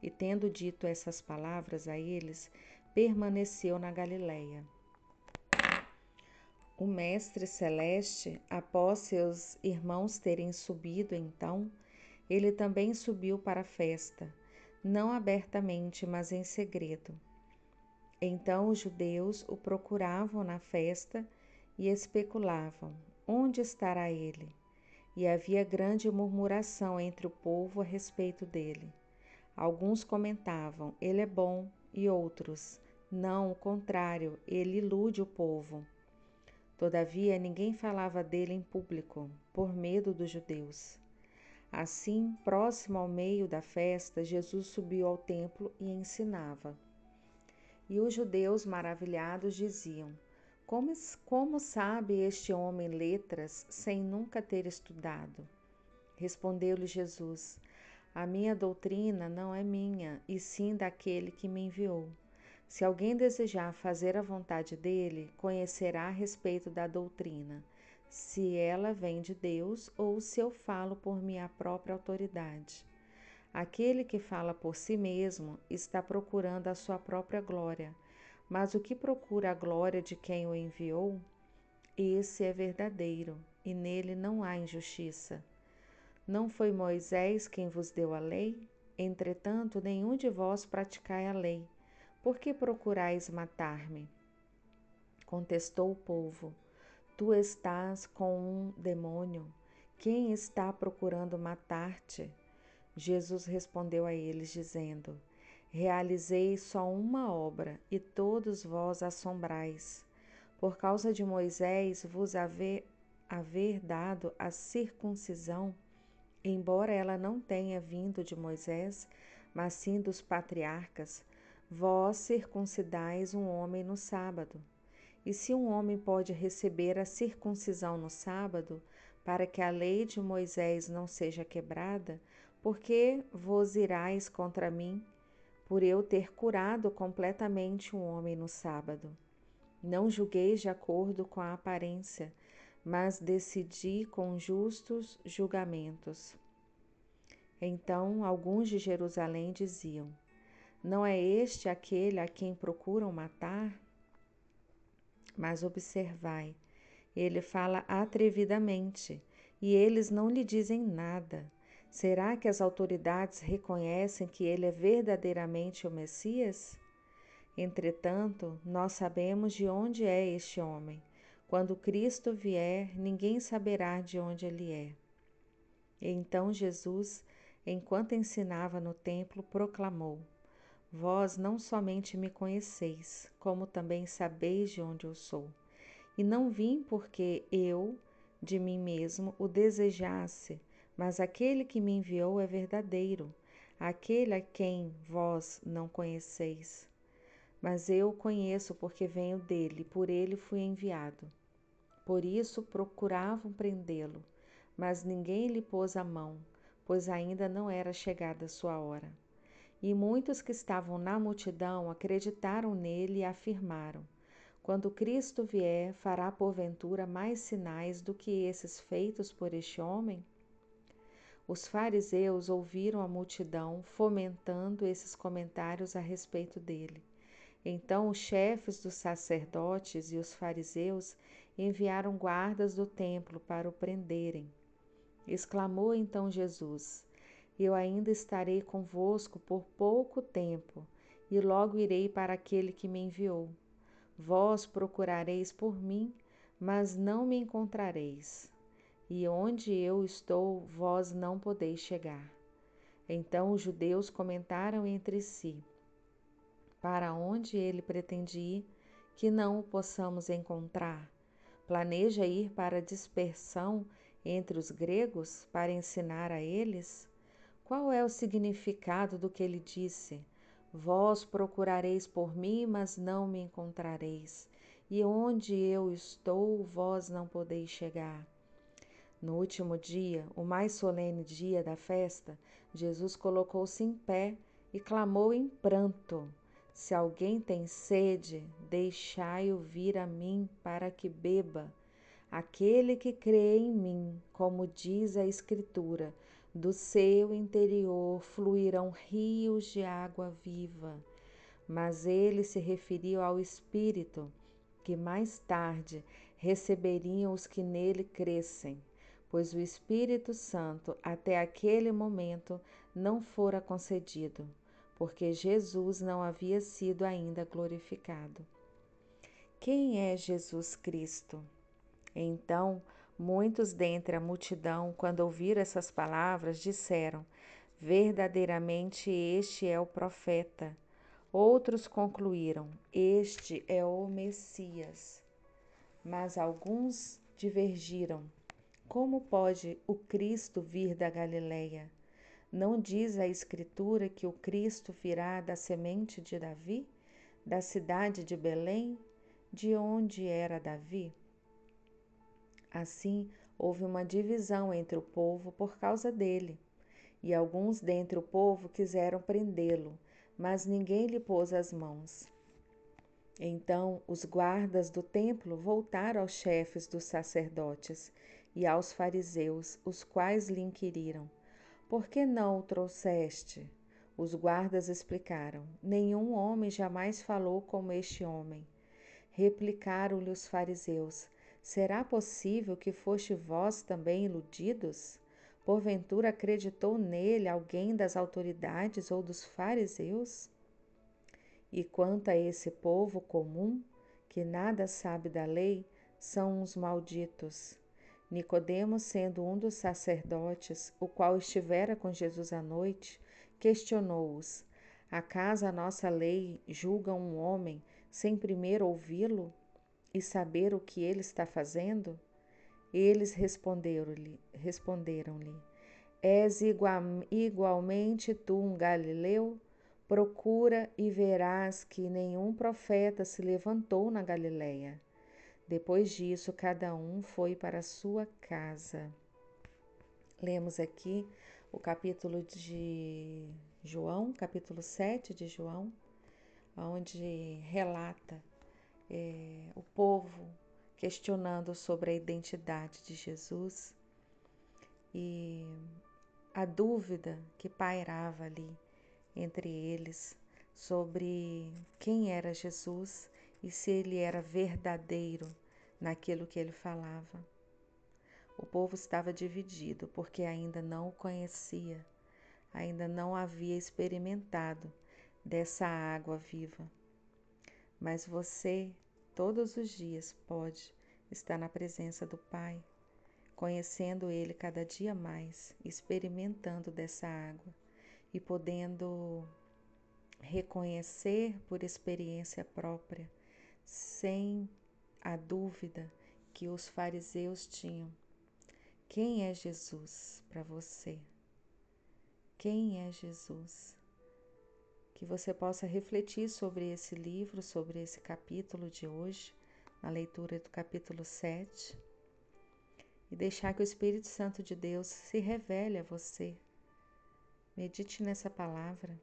E tendo dito essas palavras a eles, permaneceu na Galileia. O Mestre Celeste, após seus irmãos terem subido, então, ele também subiu para a festa, não abertamente, mas em segredo. Então os judeus o procuravam na festa e especulavam: onde estará ele? E havia grande murmuração entre o povo a respeito dele. Alguns comentavam: ele é bom, e outros: não, o contrário, ele ilude o povo. Todavia, ninguém falava dele em público, por medo dos judeus. Assim, próximo ao meio da festa, Jesus subiu ao templo e ensinava. E os judeus, maravilhados, diziam: Como, como sabe este homem letras sem nunca ter estudado? Respondeu-lhe Jesus: A minha doutrina não é minha, e sim daquele que me enviou. Se alguém desejar fazer a vontade dele, conhecerá a respeito da doutrina, se ela vem de Deus ou se eu falo por minha própria autoridade. Aquele que fala por si mesmo está procurando a sua própria glória, mas o que procura a glória de quem o enviou, esse é verdadeiro, e nele não há injustiça. Não foi Moisés quem vos deu a lei? Entretanto, nenhum de vós praticai a lei. Por que procurais matar-me? Contestou o povo: Tu estás com um demônio. Quem está procurando matar-te? Jesus respondeu a eles, dizendo: Realizei só uma obra e todos vós assombrais. Por causa de Moisés vos haver, haver dado a circuncisão, embora ela não tenha vindo de Moisés, mas sim dos patriarcas Vós circuncidais um homem no sábado. E se um homem pode receber a circuncisão no sábado, para que a lei de Moisés não seja quebrada, por que vos irais contra mim, por eu ter curado completamente um homem no sábado? Não julgueis de acordo com a aparência, mas decidi com justos julgamentos. Então alguns de Jerusalém diziam: não é este aquele a quem procuram matar? Mas observai, ele fala atrevidamente e eles não lhe dizem nada. Será que as autoridades reconhecem que ele é verdadeiramente o Messias? Entretanto, nós sabemos de onde é este homem. Quando Cristo vier, ninguém saberá de onde ele é. Então Jesus, enquanto ensinava no templo, proclamou: Vós não somente me conheceis, como também sabeis de onde eu sou. E não vim porque eu, de mim mesmo, o desejasse, mas aquele que me enviou é verdadeiro, aquele a quem vós não conheceis. Mas eu o conheço porque venho dele, por ele fui enviado. Por isso procuravam prendê-lo, mas ninguém lhe pôs a mão, pois ainda não era chegada a sua hora. E muitos que estavam na multidão acreditaram nele e afirmaram: Quando Cristo vier, fará porventura mais sinais do que esses feitos por este homem? Os fariseus ouviram a multidão fomentando esses comentários a respeito dele. Então os chefes dos sacerdotes e os fariseus enviaram guardas do templo para o prenderem. Exclamou então Jesus: Eu ainda estarei convosco por pouco tempo, e logo irei para aquele que me enviou. Vós procurareis por mim, mas não me encontrareis. E onde eu estou, vós não podeis chegar. Então os judeus comentaram entre si: Para onde ele pretende ir, que não o possamos encontrar? Planeja ir para a dispersão entre os gregos para ensinar a eles? Qual é o significado do que ele disse? Vós procurareis por mim, mas não me encontrareis, e onde eu estou, vós não podeis chegar. No último dia, o mais solene dia da festa, Jesus colocou-se em pé e clamou em pranto: Se alguém tem sede, deixai-o vir a mim para que beba. Aquele que crê em mim, como diz a Escritura, do seu interior fluirão rios de água viva. Mas ele se referiu ao Espírito, que mais tarde receberiam os que nele crescem, pois o Espírito Santo até aquele momento não fora concedido, porque Jesus não havia sido ainda glorificado. Quem é Jesus Cristo? Então, muitos dentre a multidão, quando ouviram essas palavras, disseram: Verdadeiramente este é o profeta. Outros concluíram: Este é o Messias. Mas alguns divergiram. Como pode o Cristo vir da Galileia? Não diz a Escritura que o Cristo virá da semente de Davi, da cidade de Belém, de onde era Davi? Assim, houve uma divisão entre o povo por causa dele, e alguns dentre o povo quiseram prendê-lo, mas ninguém lhe pôs as mãos. Então os guardas do templo voltaram aos chefes dos sacerdotes e aos fariseus, os quais lhe inquiriram: Por que não o trouxeste? Os guardas explicaram: Nenhum homem jamais falou como este homem. Replicaram-lhe os fariseus: Será possível que foste vós também iludidos? Porventura acreditou nele alguém das autoridades ou dos fariseus? E quanto a esse povo comum, que nada sabe da lei, são os malditos. Nicodemos, sendo um dos sacerdotes, o qual estivera com Jesus à noite, questionou-os: Acaso a nossa lei julga um homem sem primeiro ouvi-lo e saber o que ele está fazendo? Eles responderam-lhe: responderam-lhe És igual, igualmente tu um galileu? Procura e verás que nenhum profeta se levantou na Galileia. Depois disso, cada um foi para sua casa. Lemos aqui o capítulo de João, capítulo 7 de João, onde relata é, o povo questionando sobre a identidade de Jesus e a dúvida que pairava ali entre eles sobre quem era Jesus e se ele era verdadeiro naquilo que ele falava. O povo estava dividido porque ainda não o conhecia, ainda não havia experimentado dessa água viva. Mas você, todos os dias, pode estar na presença do Pai, conhecendo Ele cada dia mais, experimentando dessa água e podendo reconhecer por experiência própria, sem a dúvida que os fariseus tinham. Quem é Jesus para você? Quem é Jesus? Que você possa refletir sobre esse livro, sobre esse capítulo de hoje, na leitura do capítulo 7, e deixar que o Espírito Santo de Deus se revele a você. Medite nessa palavra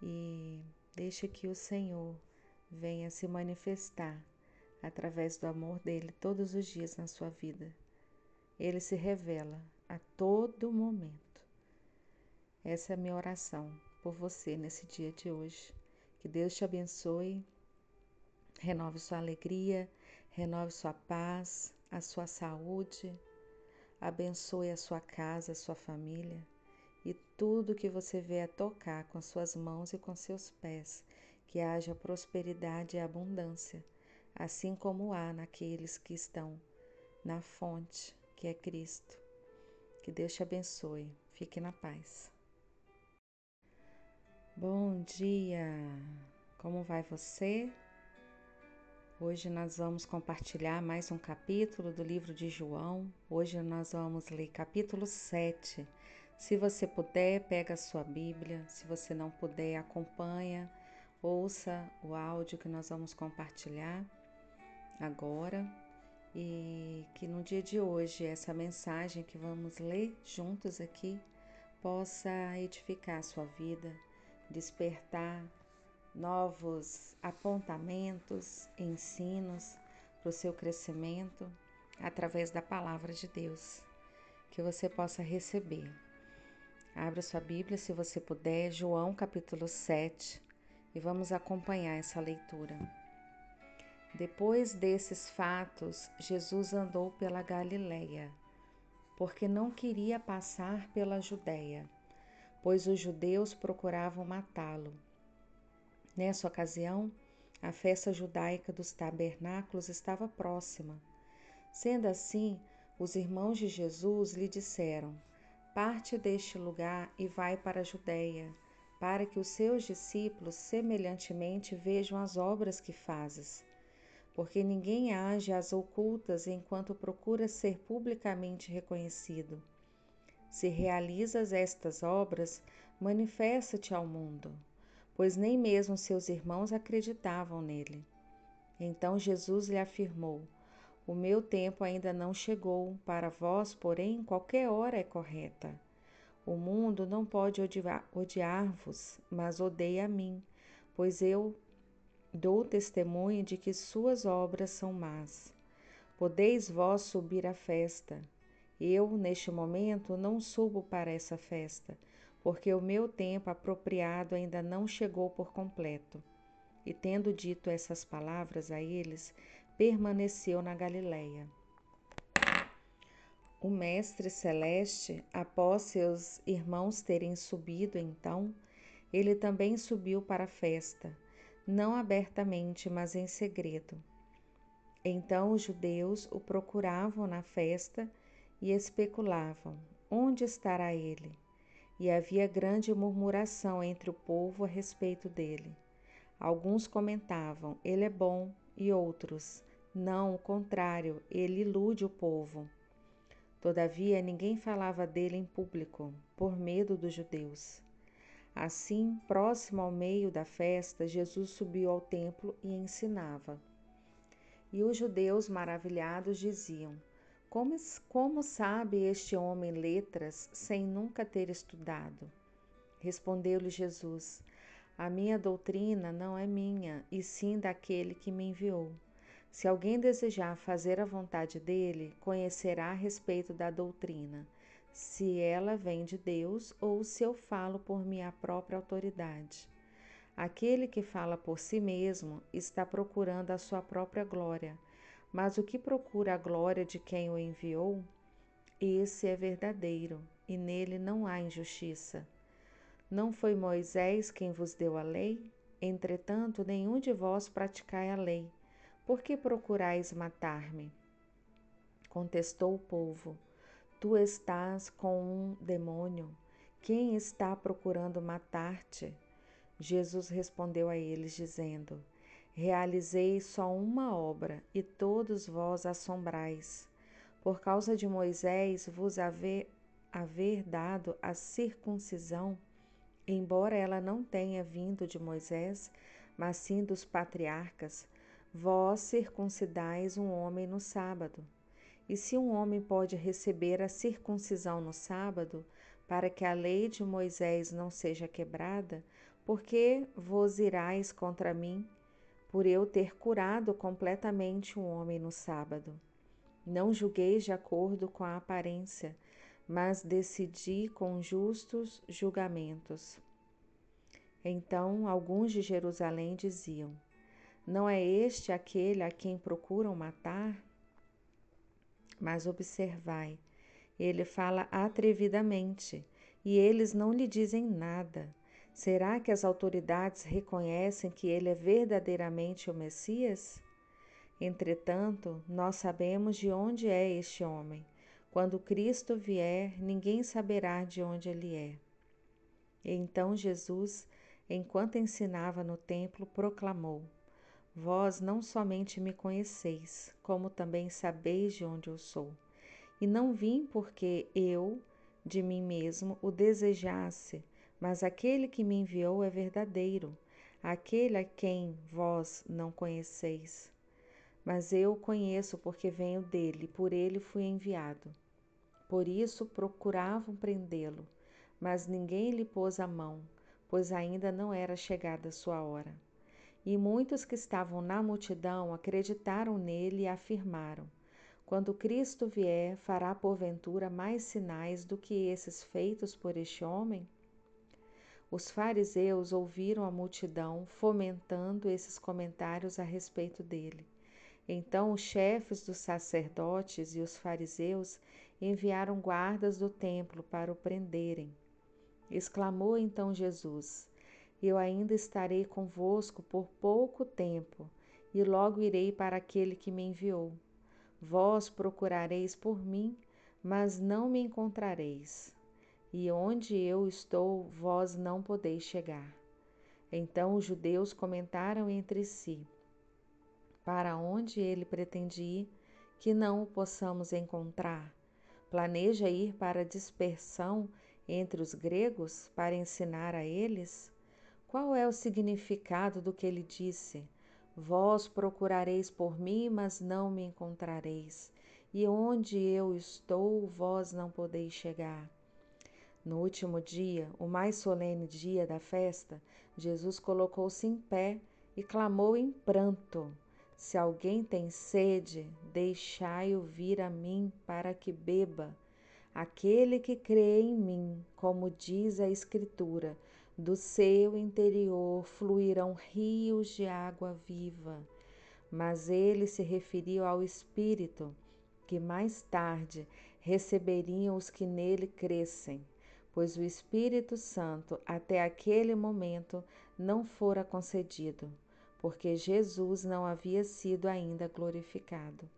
e deixe que o Senhor venha se manifestar através do amor dele todos os dias na sua vida. Ele se revela a todo momento. Essa é a minha oração por você nesse dia de hoje. Que Deus te abençoe, renove sua alegria, renove sua paz, a sua saúde, abençoe a sua casa, a sua família e tudo que você a tocar com suas mãos e com seus pés, que haja prosperidade e abundância, assim como há naqueles que estão na fonte, que é Cristo. Que Deus te abençoe. Fique na paz. Bom dia! Como vai você? Hoje nós vamos compartilhar mais um capítulo do livro de João. Hoje nós vamos ler capítulo 7. Se você puder, pega a sua Bíblia. Se você não puder, acompanha, ouça o áudio que nós vamos compartilhar agora. E que no dia de hoje essa mensagem que vamos ler juntos aqui possa edificar a sua vida, despertar novos apontamentos, ensinos para o seu crescimento através da palavra de Deus, que você possa receber. Abra sua Bíblia, se você puder, João capítulo 7, e vamos acompanhar essa leitura. Depois desses fatos, Jesus andou pela Galileia, porque não queria passar pela Judéia, pois os judeus procuravam matá-lo. Nessa ocasião, a festa judaica dos tabernáculos estava próxima. Sendo assim, os irmãos de Jesus lhe disseram: Parte deste lugar e vai para a Judéia, para que os seus discípulos semelhantemente vejam as obras que fazes. Porque ninguém age às ocultas enquanto procura ser publicamente reconhecido. Se realizas estas obras, manifesta-te ao mundo pois nem mesmo seus irmãos acreditavam nele. Então Jesus lhe afirmou: O meu tempo ainda não chegou, para vós, porém, qualquer hora é correta. O mundo não pode odiar-vos, mas odeia a mim, pois eu dou testemunho de que suas obras são más. Podeis vós subir à festa. Eu, neste momento, não subo para essa festa, porque o meu tempo apropriado ainda não chegou por completo. E tendo dito essas palavras a eles, permaneceu na Galiléia. O Mestre Celeste, após seus irmãos terem subido então, ele também subiu para a festa, não abertamente, mas em segredo. Então os judeus o procuravam na festa e especulavam: onde estará ele? e havia grande murmuração entre o povo a respeito dele. Alguns comentavam: ele é bom, e outros: não, o contrário, ele ilude o povo. Todavia, ninguém falava dele em público, por medo dos judeus. Assim, próximo ao meio da festa, Jesus subiu ao templo e ensinava. E os judeus maravilhados diziam: como, como sabe este homem letras sem nunca ter estudado? Respondeu-lhe Jesus: A minha doutrina não é minha, e sim daquele que me enviou. Se alguém desejar fazer a vontade dele, conhecerá a respeito da doutrina, se ela vem de Deus ou se eu falo por minha própria autoridade. Aquele que fala por si mesmo está procurando a sua própria glória mas o que procura a glória de quem o enviou, esse é verdadeiro, e nele não há injustiça. Não foi Moisés quem vos deu a lei? Entretanto, nenhum de vós praticai a lei. Por que procurais matar-me? Contestou o povo: Tu estás com um demônio. Quem está procurando matar-te? Jesus respondeu a eles, dizendo: Realizei só uma obra, e todos vós assombrais. Por causa de Moisés vos haver, haver dado a circuncisão, embora ela não tenha vindo de Moisés, mas sim dos patriarcas, vós circuncidais um homem no sábado. E se um homem pode receber a circuncisão no sábado, para que a lei de Moisés não seja quebrada, por que vos irais contra mim? Por eu ter curado completamente um homem no sábado. Não julgueis de acordo com a aparência, mas decidi com justos julgamentos. Então alguns de Jerusalém diziam: Não é este aquele a quem procuram matar? Mas observai Ele fala atrevidamente e eles não lhe dizem nada. Será que as autoridades reconhecem que ele é verdadeiramente o Messias? Entretanto, nós sabemos de onde é este homem. Quando Cristo vier, ninguém saberá de onde ele é. Então Jesus, enquanto ensinava no templo, proclamou: Vós não somente me conheceis, como também sabeis de onde eu sou. E não vim porque eu, de mim mesmo, o desejasse, mas aquele que me enviou é verdadeiro, aquele a quem vós não conheceis. Mas eu o conheço porque venho dele, por ele fui enviado. Por isso procuravam prendê-lo, mas ninguém lhe pôs a mão, pois ainda não era chegada a sua hora. E muitos que estavam na multidão acreditaram nele e afirmaram: Quando Cristo vier, fará porventura mais sinais do que esses feitos por este homem? Os fariseus ouviram a multidão fomentando esses comentários a respeito dele. Então os chefes dos sacerdotes e os fariseus enviaram guardas do templo para o prenderem. Exclamou então Jesus: eu ainda estarei convosco por pouco tempo, e logo irei para aquele que me enviou. Vós procurareis por mim, mas não me encontrareis. E onde eu estou, vós não podeis chegar. Então os judeus comentaram entre si: Para onde ele pretende ir, que não o possamos encontrar? Planeja ir para dispersão entre os gregos para ensinar a eles? Qual é o significado do que ele disse? Vós procurareis por mim, mas não me encontrareis, e onde eu estou, vós não podeis chegar. No último dia, o mais solene dia da festa, Jesus colocou-se em pé e clamou em pranto: Se alguém tem sede, deixai-o vir a mim para que beba. Aquele que crê em mim, como diz a Escritura, do seu interior fluirão rios de água viva. Mas ele se referiu ao Espírito, que mais tarde receberiam os que nele crescem, pois o Espírito Santo até aquele momento não fora concedido, porque Jesus não havia sido ainda glorificado.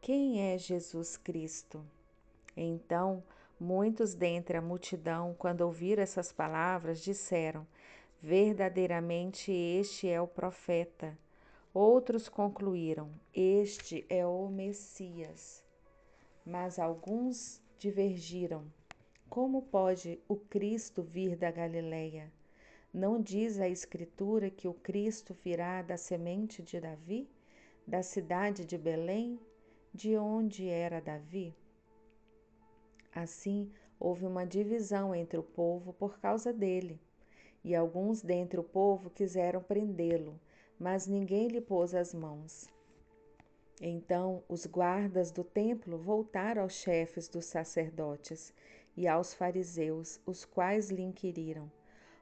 Quem é Jesus Cristo? Então, Muitos dentre a multidão, quando ouviram essas palavras, disseram: Verdadeiramente este é o profeta. Outros concluíram: Este é o Messias. Mas alguns divergiram: Como pode o Cristo vir da Galileia? Não diz a Escritura que o Cristo virá da semente de Davi, da cidade de Belém, de onde era Davi? Assim, houve uma divisão entre o povo por causa dele. E alguns dentre o povo quiseram prendê-lo, mas ninguém lhe pôs as mãos. Então os guardas do templo voltaram aos chefes dos sacerdotes e aos fariseus, os quais lhe inquiriram: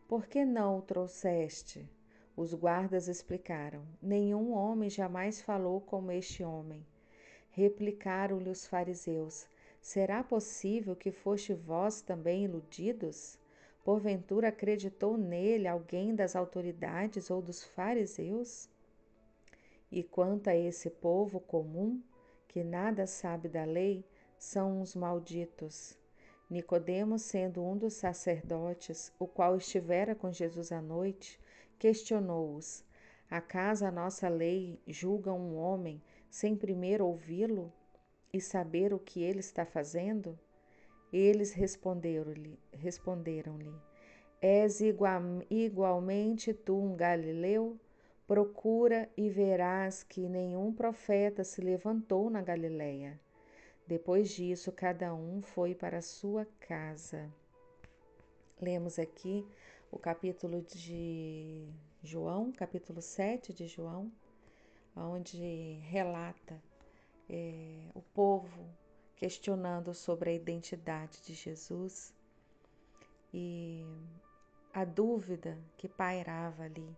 Por que não o trouxeste? Os guardas explicaram: Nenhum homem jamais falou como este homem. Replicaram-lhe os fariseus: Será possível que foste vós também iludidos? Porventura acreditou nele alguém das autoridades ou dos fariseus? E quanto a esse povo comum, que nada sabe da lei, são uns malditos. Nicodemos, sendo um dos sacerdotes, o qual estivera com Jesus à noite, questionou-os: Acaso a nossa lei julga um homem sem primeiro ouvi-lo e saber o que ele está fazendo? Eles responderam-lhe, responderam-lhe: És igual, igualmente tu um galileu? Procura e verás que nenhum profeta se levantou na Galileia. Depois disso, cada um foi para sua casa. Lemos aqui o capítulo de João, capítulo 7 de João, onde relata é, o povo questionando sobre a identidade de Jesus e a dúvida que pairava ali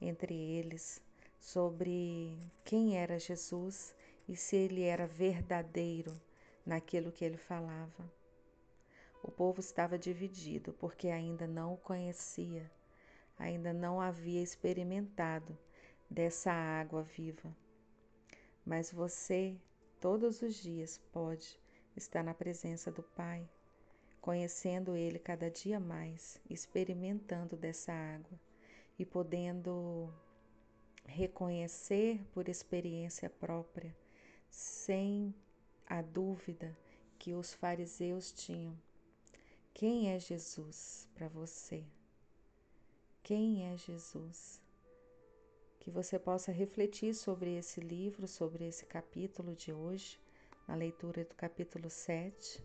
entre eles sobre quem era Jesus e se ele era verdadeiro, naquilo que ele falava. O povo estava dividido porque ainda não o conhecia, ainda não havia experimentado dessa água viva. Mas você, todos os dias, pode estar na presença do Pai, conhecendo Ele cada dia mais, experimentando dessa água e podendo reconhecer por experiência própria, sem a dúvida que os fariseus tinham. Quem é Jesus para você? Quem é Jesus? Que você possa refletir sobre esse livro, sobre esse capítulo de hoje, na leitura do capítulo 7,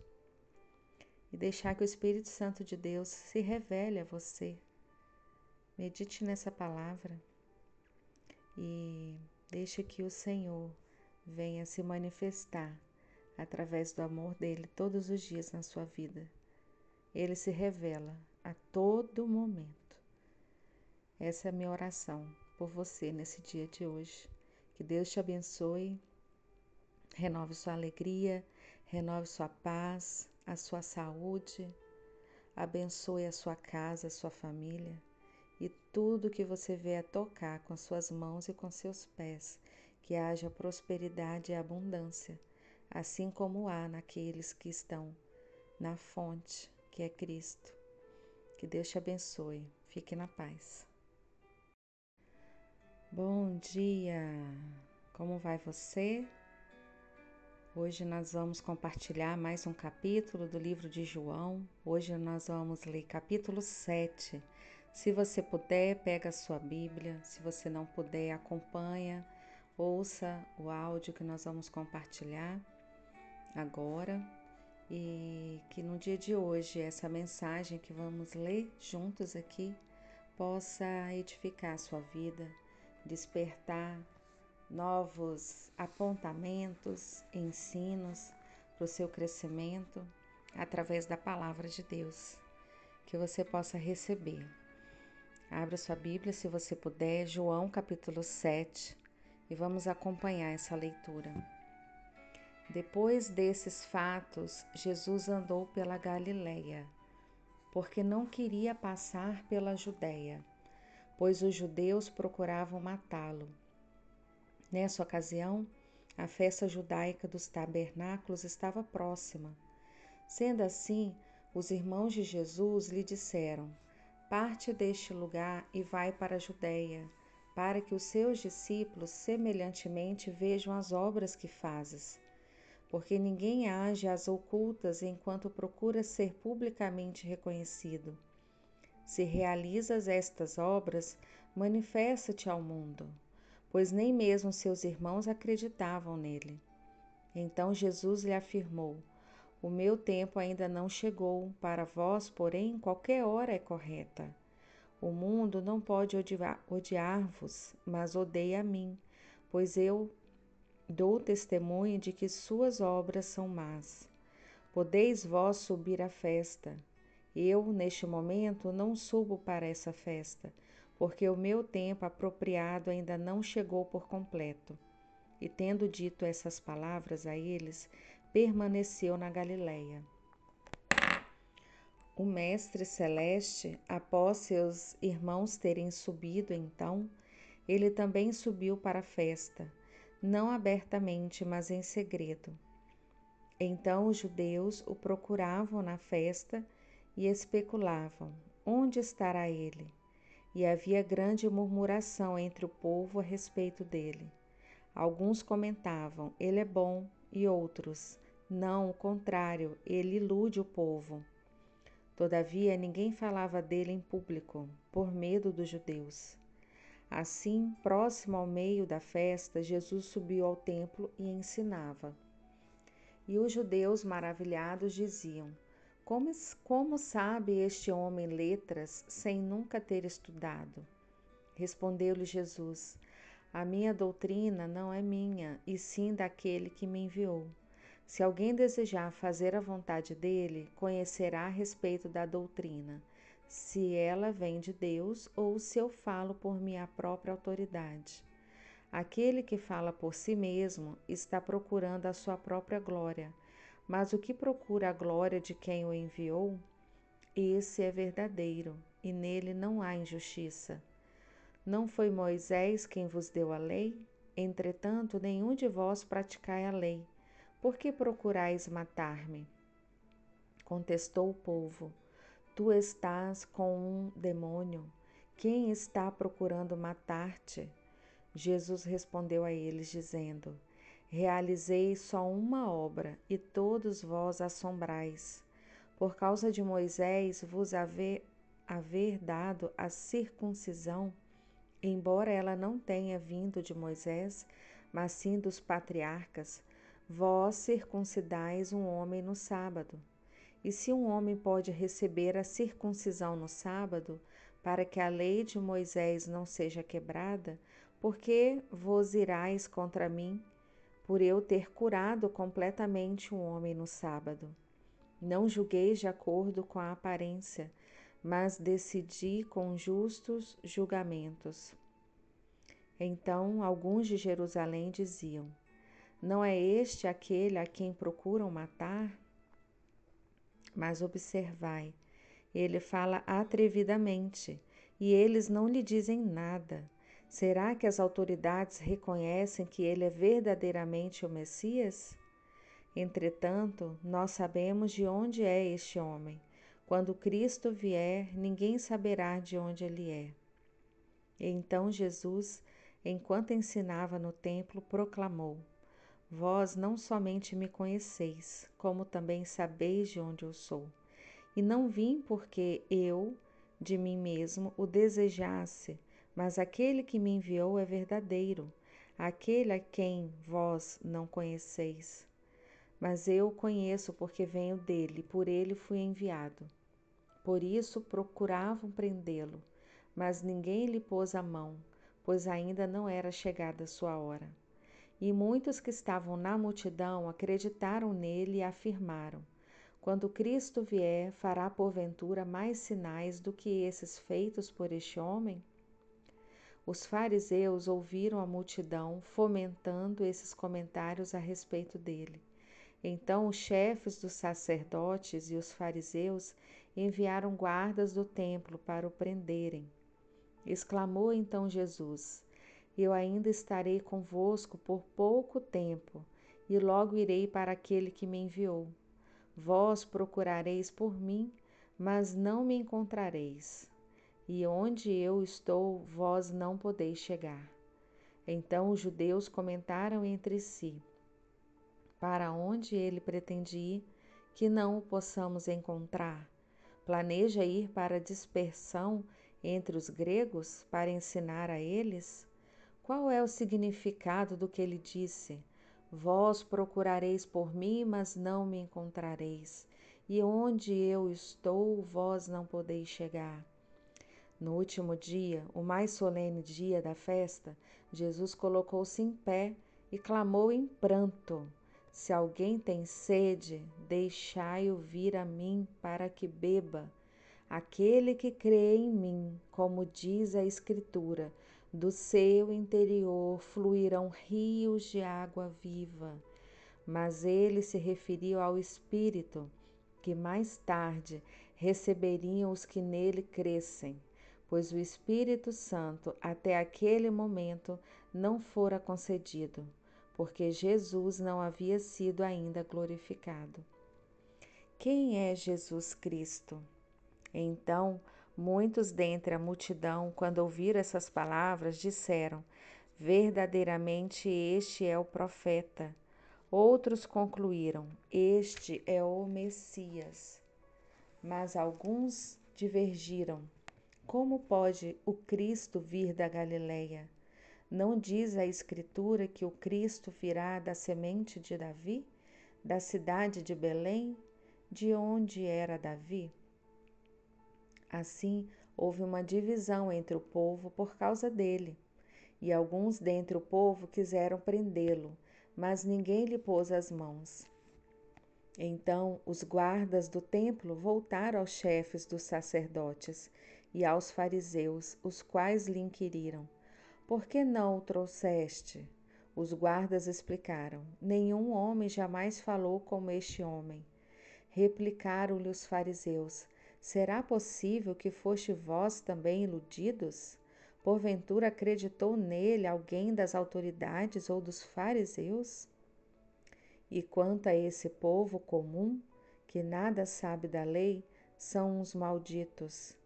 e deixar que o Espírito Santo de Deus se revele a você. Medite nessa palavra e deixe que o Senhor venha se manifestar através do amor dele todos os dias na sua vida. Ele se revela a todo momento. Essa é a minha oração por você nesse dia de hoje. Que Deus te abençoe, renove sua alegria, renove sua paz, a sua saúde, abençoe a sua casa, a sua família e tudo que você a tocar com suas mãos e com seus pés, que haja prosperidade e abundância, assim como há naqueles que estão na fonte, que é Cristo. Que Deus te abençoe. Fique na paz. Bom dia! Como vai você? Hoje nós vamos compartilhar mais um capítulo do livro de João. Hoje nós vamos ler capítulo 7 se você puder, pega a sua Bíblia. Se você não puder, acompanha, ouça o áudio que nós vamos compartilhar agora. E que no dia de hoje essa mensagem que vamos ler juntos aqui possa edificar a sua vida, despertar novos apontamentos, ensinos para o seu crescimento através da palavra de Deus, que você possa receber. Abra sua Bíblia, se você puder, João capítulo 7, e vamos acompanhar essa leitura. Depois desses fatos, Jesus andou pela Galileia, porque não queria passar pela Judéia, pois os judeus procuravam matá-lo. Nessa ocasião, a festa judaica dos tabernáculos estava próxima. Sendo assim, os irmãos de Jesus lhe disseram: Parte deste lugar e vai para a Judéia, para que os seus discípulos semelhantemente vejam as obras que fazes. Porque ninguém age às ocultas enquanto procura ser publicamente reconhecido. Se realizas estas obras, manifesta-te ao mundo, pois nem mesmo seus irmãos acreditavam nele. Então Jesus lhe afirmou: o meu tempo ainda não chegou, para vós, porém, qualquer hora é correta. O mundo não pode odiar-vos, mas odeia a mim, pois eu dou testemunho de que suas obras são más. Podeis vós subir à festa. Eu, neste momento, não subo para essa festa, porque o meu tempo apropriado ainda não chegou por completo. E tendo dito essas palavras a eles, permaneceu na Galiléia. O Mestre Celeste, após seus irmãos terem subido, então, ele também subiu para a festa, não abertamente, mas em segredo. Então os judeus o procuravam na festa e especulavam: onde estará ele? E havia grande murmuração entre o povo a respeito dele. Alguns comentavam: ele é bom, e outros: Não, o contrário, ele ilude o povo. Todavia, ninguém falava dele em público, por medo dos judeus. Assim, próximo ao meio da festa, Jesus subiu ao templo e ensinava. E os judeus, maravilhados, diziam: Como, como sabe este homem letras sem nunca ter estudado? Respondeu-lhe Jesus: a minha doutrina não é minha, e sim daquele que me enviou. Se alguém desejar fazer a vontade dele, conhecerá a respeito da doutrina, se ela vem de Deus ou se eu falo por minha própria autoridade. Aquele que fala por si mesmo está procurando a sua própria glória, Mas o que procura a glória de quem o enviou, esse é verdadeiro, e nele não há injustiça. Não foi Moisés quem vos deu a lei? Entretanto, nenhum de vós praticai a lei. Por que procurais matar-me? Contestou o povo: Tu estás com um demônio. Quem está procurando matar-te? Jesus respondeu a eles, dizendo: Realizei só uma obra, e todos vós assombrais. Por causa de Moisés vos haver, haver dado a circuncisão, embora ela não tenha vindo de Moisés, mas sim dos patriarcas, vós circuncidais um homem no sábado. E se um homem pode receber a circuncisão no sábado, para que a lei de Moisés não seja quebrada, por que vos irais contra mim, por eu ter curado completamente um homem no sábado? Não julgueis de acordo com a aparência, mas decidi com justos julgamentos. Então alguns de Jerusalém diziam: Não é este aquele a quem procuram matar? Mas observai, ele fala atrevidamente e eles não lhe dizem nada. Será que as autoridades reconhecem que ele é verdadeiramente o Messias? Entretanto, nós sabemos de onde é este homem. Quando Cristo vier, ninguém saberá de onde ele é. Então Jesus, enquanto ensinava no templo, proclamou: Vós não somente me conheceis, como também sabeis de onde eu sou. E não vim porque eu, de mim mesmo, o desejasse, mas aquele que me enviou é verdadeiro, aquele a quem vós não conheceis. Mas eu o conheço porque venho dele, por ele fui enviado. Por isso procuravam prendê-lo, mas ninguém lhe pôs a mão, pois ainda não era chegada a sua hora. E muitos que estavam na multidão acreditaram nele e afirmaram: Quando Cristo vier, fará porventura mais sinais do que esses feitos por este homem? Os fariseus ouviram a multidão fomentando esses comentários a respeito dele. Então os chefes dos sacerdotes e os fariseus enviaram guardas do templo para o prenderem. Exclamou então Jesus: eu ainda estarei convosco por pouco tempo, e logo irei para aquele que me enviou. Vós procurareis por mim, mas não me encontrareis. E onde eu estou, vós não podeis chegar. Então os judeus comentaram entre si: Para onde ele pretende ir, que não o possamos encontrar? Planeja ir para a dispersão entre os gregos para ensinar a eles? Qual é o significado do que ele disse? Vós procurareis por mim, mas não me encontrareis. E onde eu estou, vós não podeis chegar. No último dia, o mais solene dia da festa, Jesus colocou-se em pé e clamou em pranto: Se alguém tem sede, deixai-o vir a mim para que beba. Aquele que crê em mim, como diz a Escritura, do seu interior fluirão rios de água viva. Mas ele se referiu ao Espírito, que mais tarde receberiam os que nele crescem, pois o Espírito Santo até aquele momento não fora concedido, porque Jesus não havia sido ainda glorificado. Quem é Jesus Cristo? Então, Muitos dentre a multidão, quando ouviram essas palavras, disseram: Verdadeiramente este é o profeta. Outros concluíram: Este é o Messias. Mas alguns divergiram. Como pode o Cristo vir da Galileia? Não diz a Escritura que o Cristo virá da semente de Davi, da cidade de Belém, de onde era Davi? Assim, houve uma divisão entre o povo por causa dele. E alguns dentre o povo quiseram prendê-lo, mas ninguém lhe pôs as mãos. Então os guardas do templo voltaram aos chefes dos sacerdotes e aos fariseus, os quais lhe inquiriram: Por que não o trouxeste? Os guardas explicaram: Nenhum homem jamais falou como este homem. Replicaram-lhe os fariseus: Será possível que foste vós também iludidos? Porventura acreditou nele alguém das autoridades ou dos fariseus? E quanto a esse povo comum, que nada sabe da lei, são uns malditos.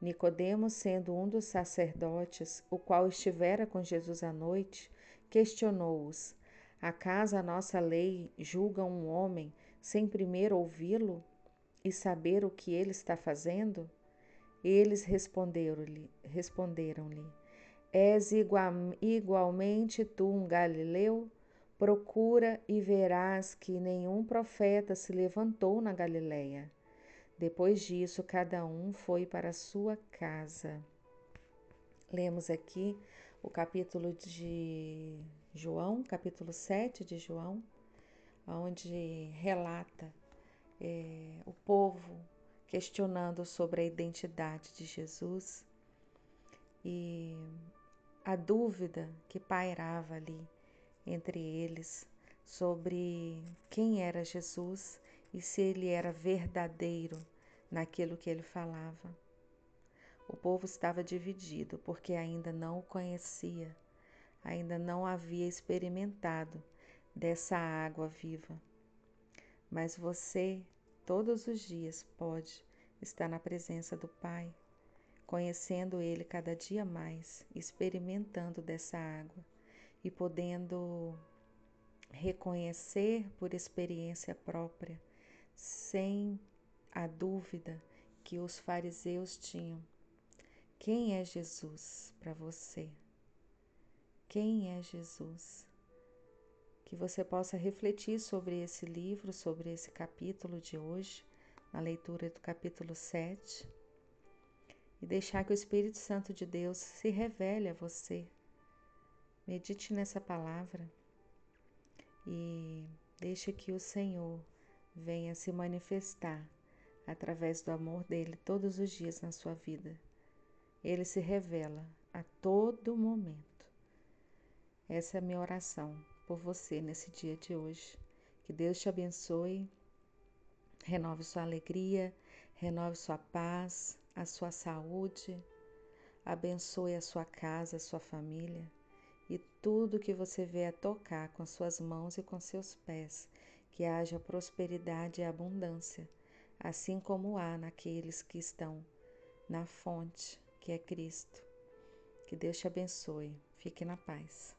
Nicodemos, sendo um dos sacerdotes, o qual estivera com Jesus à noite, questionou-os: Acaso a nossa lei julga um homem sem primeiro ouvi-lo e saber o que ele está fazendo? Eles responderam-lhe: responderam-lhe: És igual, igualmente tu um galileu? Procura e verás que nenhum profeta se levantou na Galileia. Depois disso, cada um foi para sua casa. Lemos aqui o capítulo de João, capítulo 7 de João, onde relata é, o povo questionando sobre a identidade de Jesus e a dúvida que pairava ali entre eles sobre quem era Jesus e se ele era verdadeiro naquilo que ele falava. O povo estava dividido porque ainda não o conhecia, ainda não havia experimentado dessa água viva. Mas você, todos os dias, pode estar na presença do Pai, conhecendo Ele cada dia mais, experimentando dessa água e podendo reconhecer por experiência própria, sem a dúvida que os fariseus tinham. Quem é Jesus para você? Quem é Jesus? Que você possa refletir sobre esse livro, sobre esse capítulo de hoje, na leitura do capítulo 7, e deixar que o Espírito Santo de Deus se revele a você Medite nessa palavra e deixe que o Senhor venha se manifestar através do amor dele todos os dias na sua vida. Ele se revela a todo momento. Essa é a minha oração por você nesse dia de hoje. Que Deus te abençoe, renove sua alegria, renove sua paz, a sua saúde, abençoe a sua casa, a sua família e tudo que você vê a tocar com suas mãos e com seus pés, que haja prosperidade e abundância, assim como há naqueles que estão na fonte, que é Cristo. Que Deus te abençoe. Fique na paz.